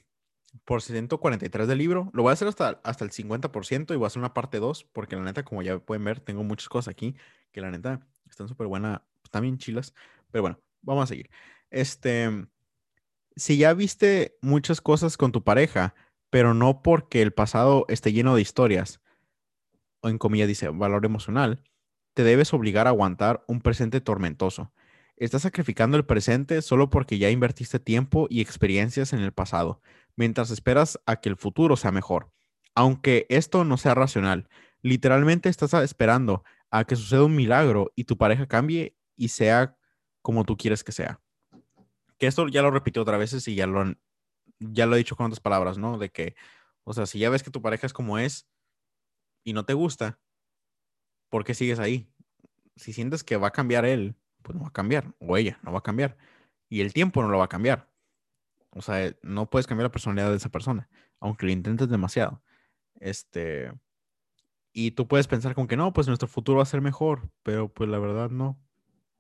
Speaker 1: por 143 del libro. Lo voy a hacer hasta, hasta el 50% y voy a hacer una parte 2, porque la neta, como ya pueden ver, tengo muchas cosas aquí que la neta están súper buenas, están bien chilas. Pero bueno, vamos a seguir. Este, si ya viste muchas cosas con tu pareja, pero no porque el pasado esté lleno de historias, o en comillas dice valor emocional, te debes obligar a aguantar un presente tormentoso. Estás sacrificando el presente solo porque ya invertiste tiempo y experiencias en el pasado, mientras esperas a que el futuro sea mejor. Aunque esto no sea racional, literalmente estás esperando a que suceda un milagro y tu pareja cambie y sea como tú quieres que sea. Que esto ya lo repitió otra vez y ya lo, ya lo he dicho con otras palabras, ¿no? De que, o sea, si ya ves que tu pareja es como es y no te gusta, ¿por qué sigues ahí? si sientes que va a cambiar él, pues no va a cambiar, o ella no va a cambiar, y el tiempo no lo va a cambiar. O sea, no puedes cambiar la personalidad de esa persona, aunque lo intentes demasiado. Este, y tú puedes pensar con que no, pues nuestro futuro va a ser mejor, pero pues la verdad no,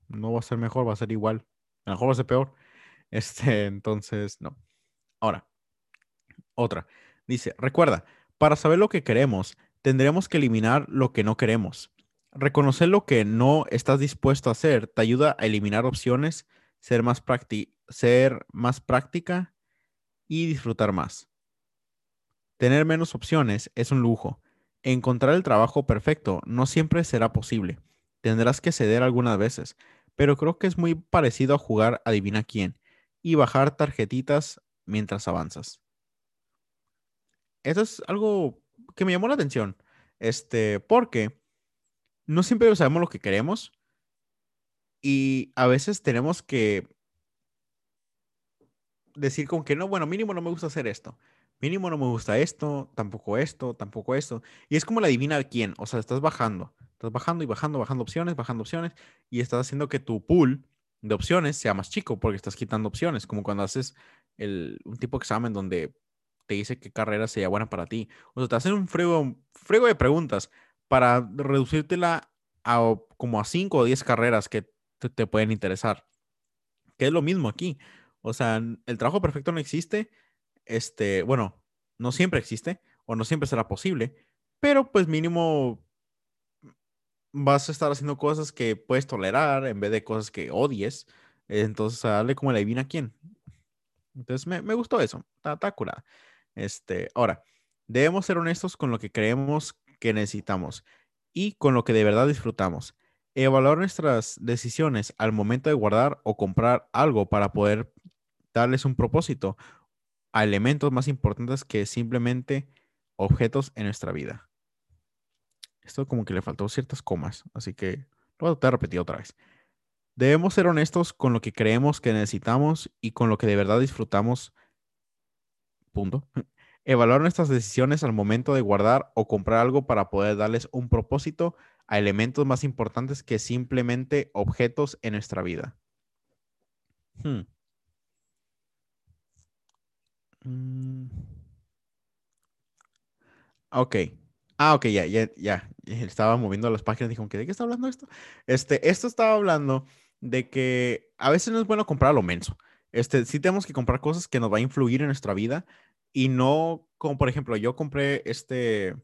Speaker 1: no va a ser mejor, va a ser igual. A lo mejor va a ser peor. Este, entonces, no. Ahora, otra. Dice, recuerda, para saber lo que queremos, tendremos que eliminar lo que no queremos. Reconocer lo que no estás dispuesto a hacer te ayuda a eliminar opciones, ser más, ser más práctica y disfrutar más. Tener menos opciones es un lujo. Encontrar el trabajo perfecto no siempre será posible. Tendrás que ceder algunas veces, pero creo que es muy parecido a jugar adivina quién y bajar tarjetitas mientras avanzas. Eso es algo que me llamó la atención, este, porque no siempre sabemos lo que queremos y a veces tenemos que decir con que no, bueno, mínimo no me gusta hacer esto mínimo no me gusta esto, tampoco esto, tampoco esto. Y es como la adivina quién, o sea, estás bajando, estás bajando y bajando, bajando opciones, bajando opciones, y estás haciendo que tu pool de opciones sea más chico porque estás quitando opciones, como cuando haces el, un tipo de examen donde te dice qué carrera sería buena para ti. O sea, te hacen un frigo, frigo de preguntas para reducírtela a como a 5 o 10 carreras que te, te pueden interesar. Que es lo mismo aquí. O sea, el trabajo perfecto no existe, este, bueno, no siempre existe o no siempre será posible, pero pues mínimo vas a estar haciendo cosas que puedes tolerar en vez de cosas que odies. Entonces, dale como la adivina quién. Entonces, me, gustó eso. Está, está curada. Este, ahora, debemos ser honestos con lo que creemos que necesitamos y con lo que de verdad disfrutamos. Evaluar nuestras decisiones al momento de guardar o comprar algo para poder darles un propósito a elementos más importantes que simplemente objetos en nuestra vida. Esto como que le faltó ciertas comas, así que lo voy a repetir otra vez. Debemos ser honestos con lo que creemos que necesitamos y con lo que de verdad disfrutamos. Punto. Evaluar nuestras decisiones al momento de guardar o comprar algo para poder darles un propósito a elementos más importantes que simplemente objetos en nuestra vida. Hmm. Mm. Ok. Ah, ok, ya, ya, ya. Estaba moviendo las páginas y dijo, ¿de qué está hablando esto? Este, esto estaba hablando de que a veces no es bueno comprar lo menso. Este, sí tenemos que comprar cosas que nos va a influir en nuestra vida y no como, por ejemplo, yo compré este,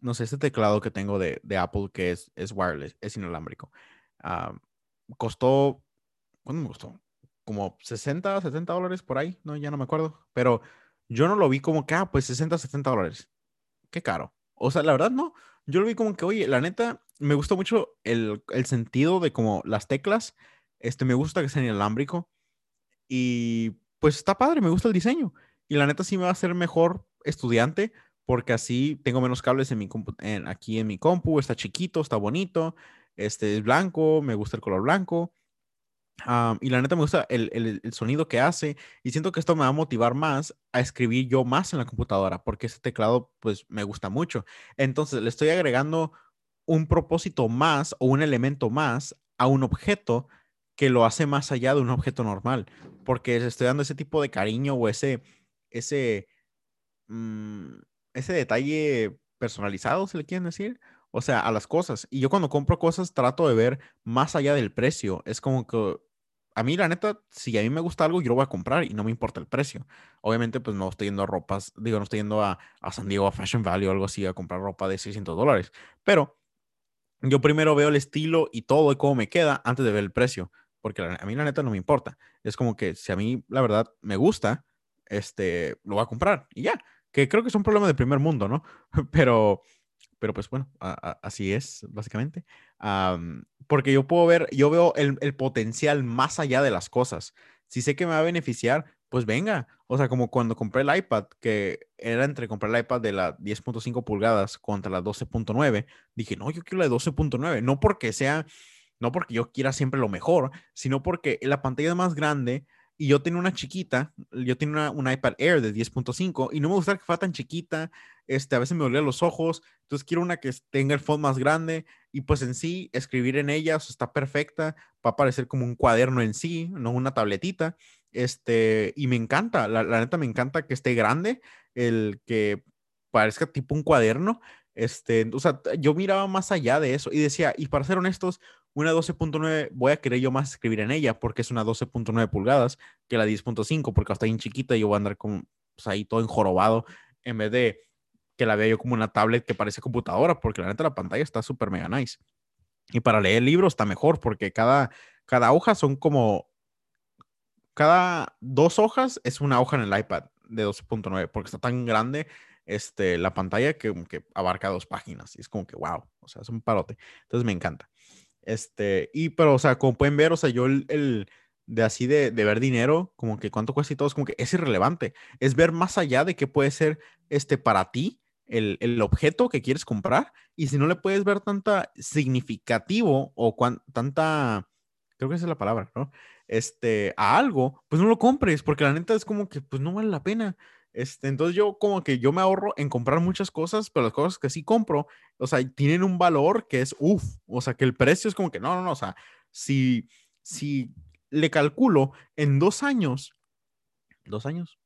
Speaker 1: no sé, este teclado que tengo de, Apple que es, es wireless, es inalámbrico. Ah, costó, ¿cuándo me costó? como 60, 70 dólares por ahí, no, ya no me acuerdo, pero yo no lo vi como que, ah, pues 60, 70 dólares. Qué caro. O sea, la verdad no, yo lo vi como que, oye, la neta, me gustó mucho el, el sentido de como las teclas, este, me gusta que sea inalámbrico y pues está padre, me gusta el diseño. Y la neta sí me va a hacer mejor estudiante porque así tengo menos cables en mi en, aquí en mi compu, está chiquito, está bonito, este es blanco, me gusta el color blanco y la neta me gusta el, sonido que hace y siento que esto me va a motivar más a escribir yo más en la computadora porque ese teclado pues me gusta mucho. Entonces le estoy agregando un propósito más o un elemento más a un objeto que lo hace más allá de un objeto normal porque le estoy dando ese tipo de cariño o ese, ese, mm, ese detalle personalizado, se le quieren decir. O sea, a las cosas. Y yo cuando compro cosas trato de ver más allá del precio. Es como que a mí, la neta, si a mí me gusta algo, yo lo voy a comprar y no me importa el precio. Obviamente, pues no estoy yendo a ropas, digo, no estoy yendo a, San Diego, a Fashion Valley o algo así, a comprar ropa de 600 dólares. Pero yo primero veo el estilo y todo y cómo me queda antes de ver el precio. Porque a mí, la neta, no me importa. Es como que si a mí, la verdad, me gusta, este, lo voy a comprar y ya. Que creo que es un problema de primer mundo, ¿no? Pero pero pues bueno, así es, básicamente. porque yo puedo ver, yo veo el, el, potencial más allá de las cosas. Si sé que me va a beneficiar, pues venga. O sea, como cuando compré el iPad, que era entre comprar el iPad de la 10.5 pulgadas contra la 12.9, dije, no, yo quiero la de 12.9. No porque sea, no porque yo quiera siempre lo mejor, sino porque la pantalla es más grande y yo tenía una chiquita, yo tenía una, iPad Air de 10.5 y no me gustaba que fuera tan chiquita, este, a veces me dolían los ojos, entonces quiero una que tenga el font más grande y pues en sí escribir en ella está perfecta, va a parecer como un cuaderno en sí, no una tabletita, este, y me encanta, la, la neta me encanta que esté grande, el que parezca tipo un cuaderno, este, o sea, yo miraba más allá de eso y decía, y para ser honestos, una 12.9 voy a querer yo más escribir en ella porque es una 12.9 pulgadas que la 10.5 porque hasta bien chiquita y yo voy a andar con, pues, ahí todo enjorobado en vez de que la vea yo como una tablet que parece computadora porque la neta la pantalla está súper mega nice. Y para leer libros está mejor porque cada, cada hoja son como, cada dos hojas es una hoja en el iPad de 12.9 porque está tan grande este, la pantalla que, que abarca dos páginas y es como que wow, o sea, es un parote. Entonces me encanta. Este, y pero, o sea, como pueden ver, o sea, yo el, de así de, de, ver dinero, como que cuánto cuesta y todo, es como que es irrelevante. Es ver más allá de qué puede ser este para ti el, el objeto que quieres comprar. Y si no le puedes ver tanta significativo o tanta, creo que esa es la palabra, ¿no? Este, a algo, pues no lo compres, porque la neta es como que, pues no vale la pena. Este, entonces yo como que yo me ahorro en comprar muchas cosas, pero las cosas que sí compro, o sea, tienen un valor que es uff, o sea, que el precio es como que no, no, no, o sea, si, si le calculo en dos años, dos años,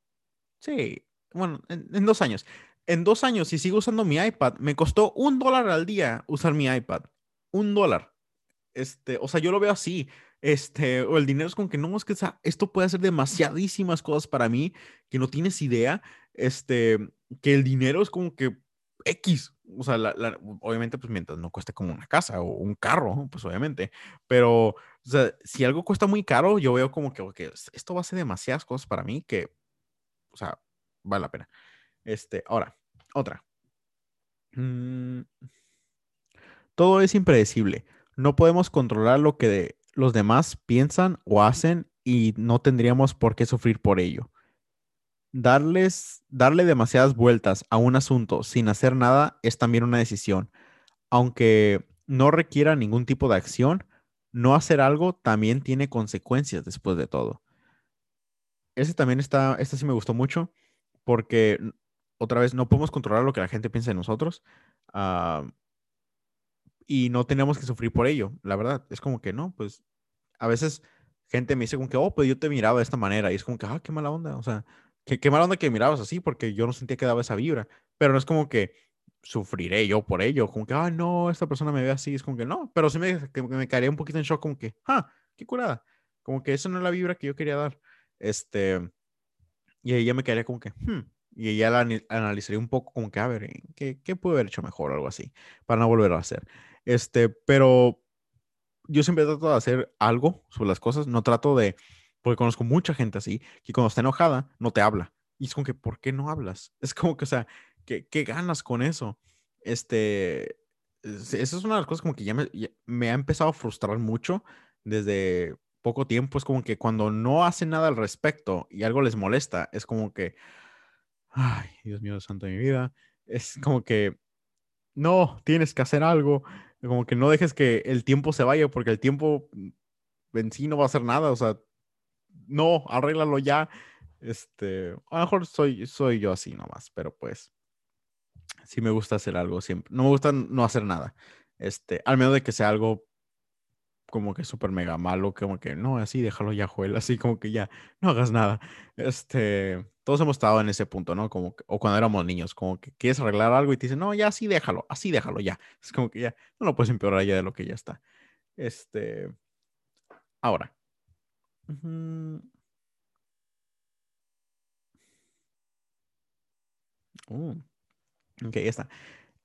Speaker 1: sí, bueno, en, dos años, en dos años, si sigo usando mi iPad, me costó un dólar al día usar mi iPad, un dólar. Este, o sea, yo lo veo así. Este, o el dinero es como que no, es que esto puede hacer demasiadísimas cosas para mí que no tienes idea. Este, que el dinero es como que X. O sea, obviamente, pues mientras no cueste como una casa o un carro, pues obviamente. Pero, o sea, si algo cuesta muy caro, yo veo como que, esto va a ser demasiadas cosas para mí que, o sea, vale la pena. Este, ahora, otra. Mm, todo es impredecible. No podemos controlar lo que los demás piensan o hacen y no tendríamos por qué sufrir por ello. Darles, darle demasiadas vueltas a un asunto sin hacer nada es también una decisión. Aunque no requiera ningún tipo de acción, no hacer algo también tiene consecuencias después de todo. Ese también está, este sí me gustó mucho porque otra vez no podemos controlar lo que la gente piensa de nosotros. Ah, y no tenemos que sufrir por ello, la verdad. Es como que no, pues a veces gente me dice como que, oh, pues yo te miraba de esta manera y es como que, ah, qué mala onda, o sea, qué, qué mala onda que mirabas así porque yo no sentía que daba esa vibra, pero no es como que sufriré yo por ello, como que, ah, no, esta persona me ve así, es como que no, pero sí me, que me caería un poquito en shock, como que, ah, qué curada, como que eso no es la vibra que yo quería dar, este, y ya me quedaría como que, hmm, y ya la analizaría un poco como que, a ver, ¿qué, qué puedo haber hecho mejor o algo así, para no volver a hacer. Este, pero yo siempre trato de hacer algo sobre las cosas, no trato de, porque conozco mucha gente así, que cuando está enojada no te habla. Y es como que, ¿por qué no hablas? Es como que, o sea, ¿qué, qué ganas con eso? Este, esa es una de las cosas como que ya me, me ha empezado a frustrar mucho desde poco tiempo. Es como que cuando no hacen nada al respecto y algo les molesta, es como que, ay, Dios mío, santo de mi vida. Es como que, no, tienes que hacer algo como que no dejes que el tiempo se vaya, porque el tiempo en sí no va a hacer nada. O sea, no, arréglalo ya. Este, a lo mejor soy, soy yo así nomás, pero pues sí me gusta hacer algo siempre. No me gusta no hacer nada. Este, al menos de que sea algo como que súper mega malo, como que no, así déjalo ya, Joel, así como que ya, no hagas nada. Este, todos hemos estado en ese punto, ¿no? Como o cuando éramos niños, como que quieres arreglar algo y te dicen, no, ya así déjalo, así déjalo ya. Es como que ya, no lo puedes empeorar ya de lo que ya está. Este, ahora. Uh, ok, ya está.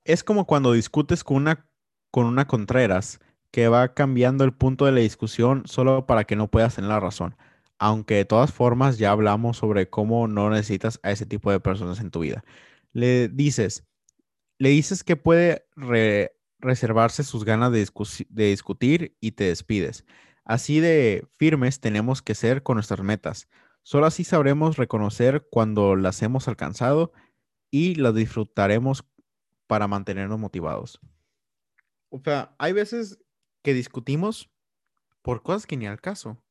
Speaker 1: Es como cuando discutes con una, con una Contreras que va cambiando el punto de la discusión solo para que no puedas tener la razón. Aunque de todas formas ya hablamos sobre cómo no necesitas a ese tipo de personas en tu vida. Le dices, le dices que puede reservarse sus ganas de, de discutir y te despides. Así de firmes tenemos que ser con nuestras metas. Solo así sabremos reconocer cuando las hemos alcanzado y las disfrutaremos para mantenernos motivados. O sea, hay veces que discutimos por cosas que ni al caso.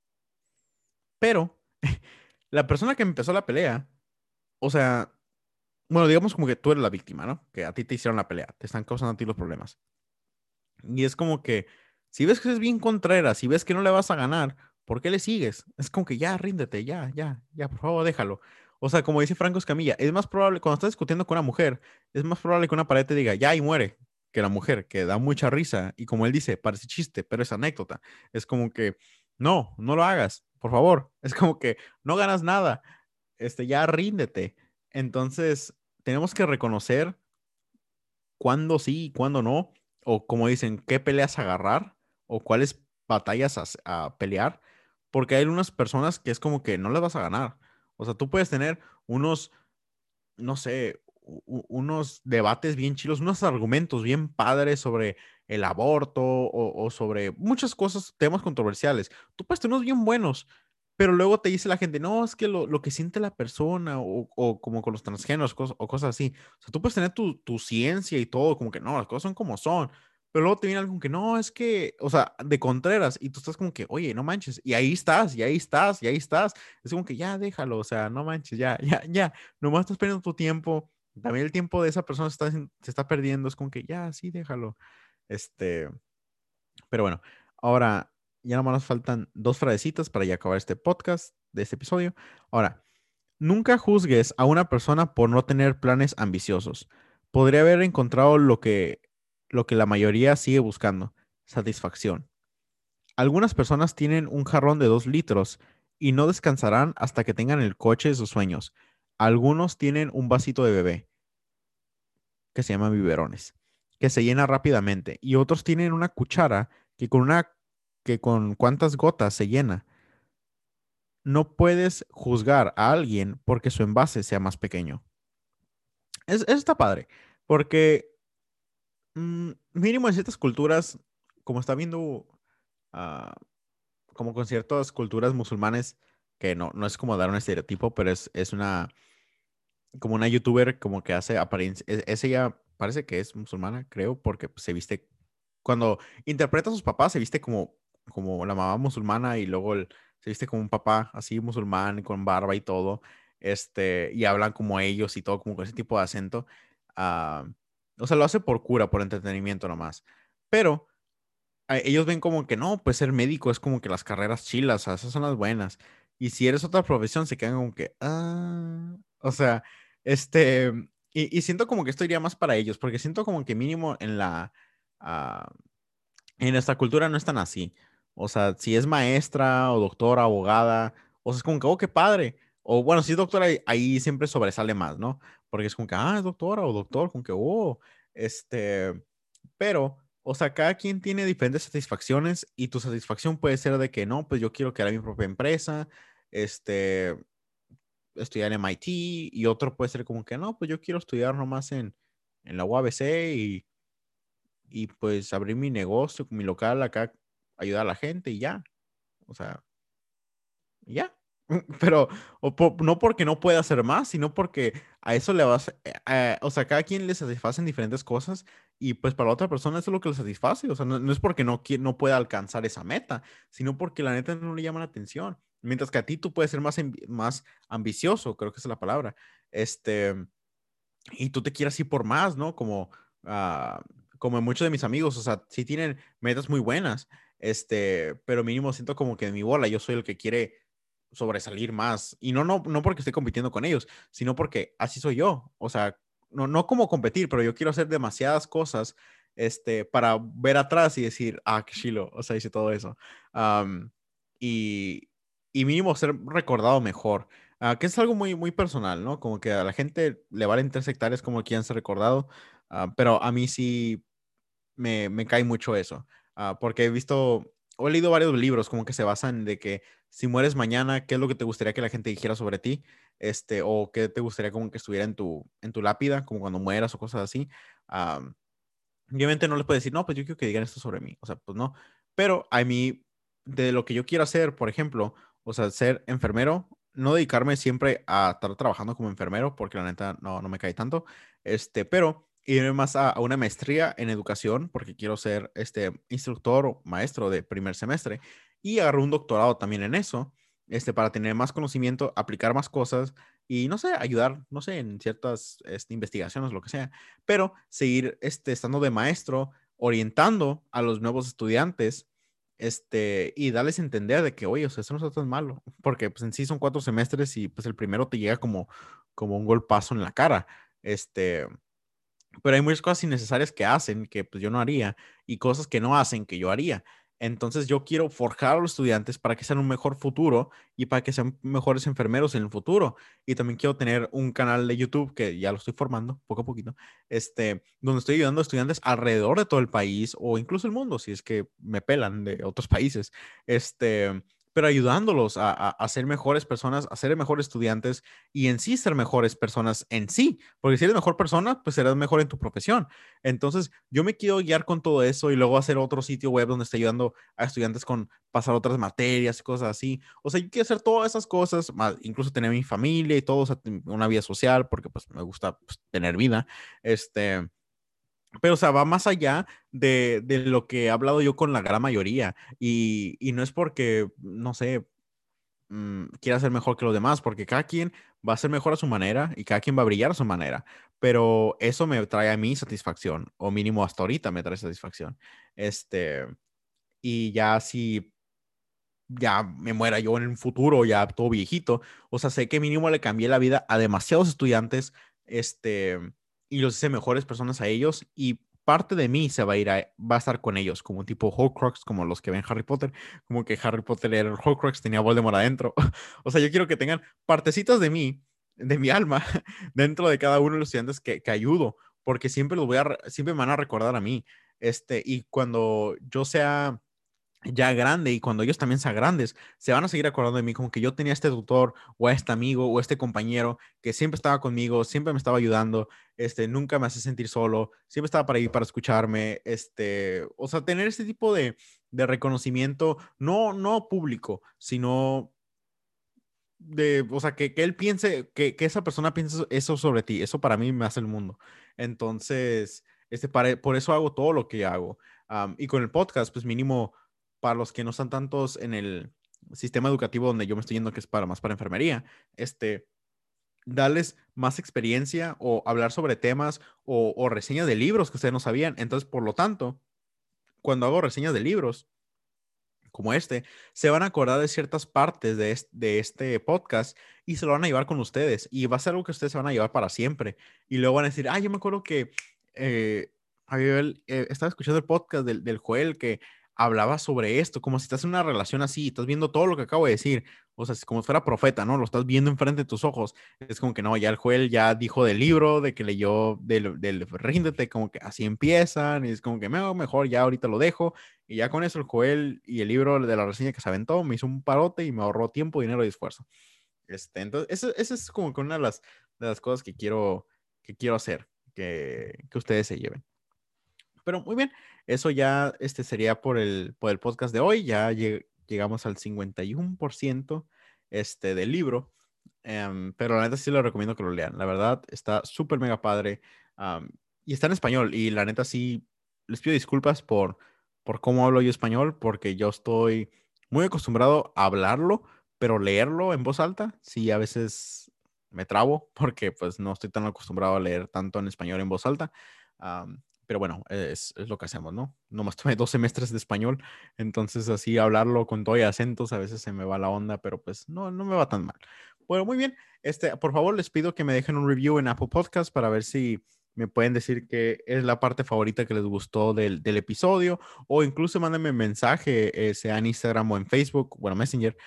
Speaker 1: Pero la persona que empezó la pelea, o sea, bueno, digamos como que tú eres la víctima, ¿no? Que a ti te hicieron la pelea, te están causando a ti los problemas. Y es como que, si ves que es bien contreras, si ves que no le vas a ganar, ¿por qué le sigues? Es como que ya, ríndete, ya, ya, ya, por favor, déjalo. O sea, como dice Franco Escamilla, es más probable, cuando estás discutiendo con una mujer, es más probable que una pared te diga, ya, y muere, que la mujer, que da mucha risa. Y como él dice, parece chiste, pero es anécdota. Es como que, no, no lo hagas, por favor. Es como que no ganas nada. Este, ya ríndete. Entonces, tenemos que reconocer cuándo sí y cuándo no. O como dicen, qué peleas agarrar o cuáles batallas a, pelear. Porque hay unas personas que es como que no les vas a ganar. O sea, tú puedes tener unos, no sé, unos debates bien chilos, unos argumentos bien padres sobre el aborto o, sobre muchas cosas, temas controversiales. Tú puedes tener unos bien buenos, pero luego te dice la gente, no, es que lo, que siente la persona o, como con los transgéneros o cosas así. O sea, tú puedes tener tu, tu ciencia y todo, como que no, las cosas son como son, pero luego te viene algo que no, es que, o sea, de Contreras, y tú estás como que, oye, no manches, y ahí estás, y ahí estás, y ahí estás. Es como que ya déjalo, o sea, no manches, ya, ya, ya, nomás estás perdiendo tu tiempo. También el tiempo de esa persona se está, se está perdiendo, es como que ya, sí, déjalo. Este, pero bueno, ahora ya nomás nos faltan dos frasecitas para ya acabar este podcast, de este episodio. Ahora, nunca juzgues a una persona por no tener planes ambiciosos. Podría haber encontrado lo que lo que la mayoría sigue buscando, satisfacción. Algunas personas tienen un jarrón de dos litros y no descansarán hasta que tengan el coche de sus sueños. Algunos tienen un vasito de bebé, que se llama biberones, que se llena rápidamente, y otros tienen una cuchara que con una que con cuántas gotas se llena. No puedes juzgar a alguien porque su envase sea más pequeño. Es, eso está padre, porque Mm, mínimo en ciertas culturas, como está viendo, ah, como con ciertas culturas musulmanes, que no, no es como dar un estereotipo, pero es, es una, como una youtuber como que hace apariencia, e, es, ella parece que es musulmana, creo, porque se viste, cuando interpreta a sus papás, se viste como, como la mamá musulmana y luego se viste como un papá así musulmán, con barba y todo, este, y hablan como ellos y todo, como con ese tipo de acento. Uh, o sea, lo hace por cura, por entretenimiento nomás. Pero ellos ven como que no, pues ser médico es como que las carreras chilas, o sea, esas son las buenas. Y si eres otra profesión, se quedan como que, ah, o sea, este, y, siento como que esto iría más para ellos, porque siento como que mínimo en la, ah, en nuestra cultura no es tan así. O sea, si es maestra o doctora, abogada, o sea, es como que, oh, qué padre. O bueno, si es doctora, ahí siempre sobresale más, ¿no? porque es como que, ah, es doctora o doctor, como que, oh, este, pero, o sea, cada quien tiene diferentes satisfacciones y tu satisfacción puede ser de que, no, pues yo quiero crear mi propia empresa, este, estudiar en MIT y otro puede ser como que, no, pues yo quiero estudiar nomás en, en la UABC y, y pues abrir mi negocio, mi local acá, ayudar a la gente y ya, o sea, ya. Pero no porque no pueda hacer más, sino porque a eso le vas, eh, o sea, cada quien le satisfacen diferentes cosas y pues para otra persona eso es lo que le satisface, o sea, no, es porque no, no pueda alcanzar esa meta, sino porque la neta no le llama la atención. Mientras que a ti tú puedes ser más, más ambicioso, creo que esa es la palabra, este, y tú te quieras ir por más, ¿no? Como, uh, como muchos de mis amigos, o sea, sí tienen metas muy buenas, este, pero mínimo siento como que en mi bola yo soy el que quiere sobresalir más. Y no, no, no porque esté compitiendo con ellos, sino porque así soy yo. O sea, no, no como competir, pero yo quiero hacer demasiadas cosas este, para ver atrás y decir, ah, qué chilo, o sea, hice todo eso. y, y mínimo ser recordado mejor. Uh, que es algo muy, muy personal, ¿no? Como que a la gente le vale intersectarios como quieran ser recordado, uh, pero a mí sí me, me cae mucho eso, uh, porque he visto he leído varios libros como que se basan de que si mueres mañana, ¿qué es lo que te gustaría que la gente dijera sobre ti? Este, o qué te gustaría como que estuviera en tu, en tu lápida, como cuando mueras o cosas así. obviamente no les puedo decir, no, pues yo quiero que digan esto sobre mí. O sea, pues no. Pero a mí, de lo que yo quiero hacer, por ejemplo, o sea, ser enfermero, no dedicarme siempre a estar trabajando como enfermero, porque la neta no, no me cae tanto. Este, pero irme más a, una maestría en educación, porque quiero ser este instructor o maestro de primer semestre, y agarré un doctorado también en eso, este, para tener más conocimiento, aplicar más cosas y, no sé, ayudar, no sé, en ciertas este, investigaciones, lo que sea, pero seguir este, estando de maestro, orientando a los nuevos estudiantes este, y darles a entender de que, oye, o sea, eso no está tan malo, porque pues en sí son cuatro semestres y pues el primero te llega como, como un golpazo en la cara, este, pero hay muchas cosas innecesarias que hacen que pues yo no haría y cosas que no hacen que yo haría. Entonces yo quiero forjar a los estudiantes para que sean un mejor futuro y para que sean mejores enfermeros en el futuro. Y también quiero tener un canal de YouTube que ya lo estoy formando poco a poquito, este, donde estoy ayudando a estudiantes alrededor de todo el país o incluso el mundo, si es que me pelan de otros países, este, pero ayudándolos a, ser mejores personas, a ser mejores estudiantes y en sí ser mejores personas en sí, porque si eres mejor persona, pues serás mejor en tu profesión. Entonces, yo me quiero guiar con todo eso y luego hacer otro sitio web donde esté ayudando a estudiantes con pasar otras materias y cosas así. O sea, yo quiero hacer todas esas cosas, incluso tener mi familia y todo, una vida social, porque pues me gusta pues, tener vida. Este, pero, o sea, va más allá de, lo que he hablado yo con la gran mayoría. Y, no es porque, no sé, mm, quiera ser mejor que los demás, porque cada quien va a ser mejor a su manera y cada quien va a brillar a su manera. Pero eso me trae a mí satisfacción, o mínimo hasta ahorita me trae satisfacción. Este, y ya si ya me muera yo en el futuro, ya todo viejito, o sea, sé que mínimo le cambié la vida a demasiados estudiantes, este, y los hice mejores personas a ellos y parte de mí se va a ir a, va a estar con ellos, como tipo Horcrux, como los que ven Harry Potter, como que Harry Potter era el Horcrux, tenía Voldemort adentro. o sea, yo quiero que tengan partecitas de mí, de mi alma, dentro de cada uno de los estudiantes que, que ayudo, porque siempre los voy a, siempre me van a recordar a mí. Este, y cuando yo sea ya grande y cuando ellos también sean grandes, se van a seguir acordando de mí como que yo tenía este tutor o este amigo o este compañero que siempre estaba conmigo, siempre me estaba ayudando, este, nunca me hace sentir solo, siempre estaba para ir para escucharme, este, o sea, tener este tipo de, de reconocimiento, no, no público, sino de, o sea, que, que él piense, que, que, esa persona piense eso sobre ti, eso para mí me hace el mundo. Entonces, este, para, por eso hago todo lo que hago. y con el podcast, pues mínimo para los que no están tantos en el sistema educativo donde yo me estoy yendo, que es para más para enfermería, este, darles más experiencia o hablar sobre temas o, reseñas de libros que ustedes no sabían. Entonces, por lo tanto, cuando hago reseñas de libros como este, se van a acordar de ciertas partes de este, este podcast y se lo van a llevar con ustedes. Y va a ser algo que ustedes se van a llevar para siempre. Y luego van a decir, ah, yo me acuerdo que eh, eh, estaba escuchando el podcast del, del Joel que hablaba sobre esto, como si estás en una relación así, estás viendo todo lo que acabo de decir, o sea, como si fuera profeta, ¿no? Lo estás viendo enfrente de tus ojos. Es como que no, ya el Joel ya dijo del libro, de que leyó del, del ríndete, como que así empiezan, y es como que mejor ya ahorita lo dejo, y ya con eso el Joel y el libro de la reseña que se aventó me hizo un parote y me ahorró tiempo, dinero y esfuerzo. Este, entonces, eso, eso es como que una de las, de las cosas que quiero, que quiero hacer, que, que ustedes se lleven. Pero muy bien, eso ya este sería por el, por el podcast de hoy. Ya llegamos al 51% este, del libro. Em, pero la neta sí lo recomiendo que lo lean. La verdad está súper mega padre. y está en español. Y la neta sí les pido disculpas por, por cómo hablo yo español, porque yo estoy muy acostumbrado a hablarlo, pero leerlo en voz alta, sí, a veces me trabo porque pues no estoy tan acostumbrado a leer tanto en español en voz alta. Pero bueno, es, es, lo que hacemos, ¿no? Nomás tomé dos semestres de español, entonces así hablarlo con todo y acentos a veces se me va la onda, pero pues no, no me va tan mal. Bueno, muy bien. Este, por favor, les pido que me dejen un review en Apple Podcast para ver si me pueden decir que es la parte favorita que les gustó del, del episodio o incluso mándenme mensaje, eh, sea en Instagram o en Facebook, bueno, Messenger,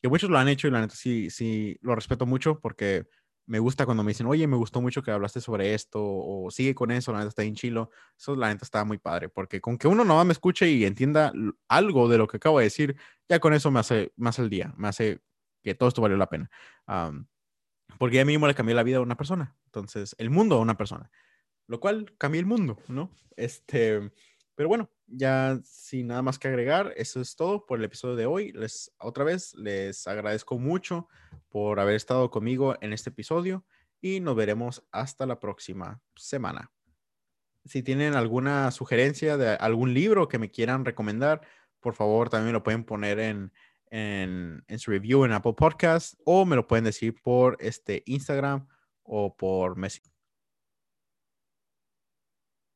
Speaker 1: que muchos lo han hecho y la neta sí, sí, lo respeto mucho porque me gusta cuando me dicen, oye, me gustó mucho que hablaste sobre esto, o sigue con eso, la neta está bien chilo. Eso, la neta, está muy padre, porque con que uno no me escuche y entienda algo de lo que acabo de decir, ya con eso me hace, más el día, me hace que todo esto valió la pena. porque a mí mismo le cambié la vida a una persona, entonces, el mundo a una persona, lo cual cambió el mundo, ¿no? Este, pero bueno, ya sin nada más que agregar, eso es todo por el episodio de hoy. Les otra vez les agradezco mucho por haber estado conmigo en este episodio y nos veremos hasta la próxima semana. Si tienen alguna sugerencia de algún libro que me quieran recomendar, por favor también lo pueden poner en, en, en su review en Apple Podcast o me lo pueden decir por este Instagram o por Messenger.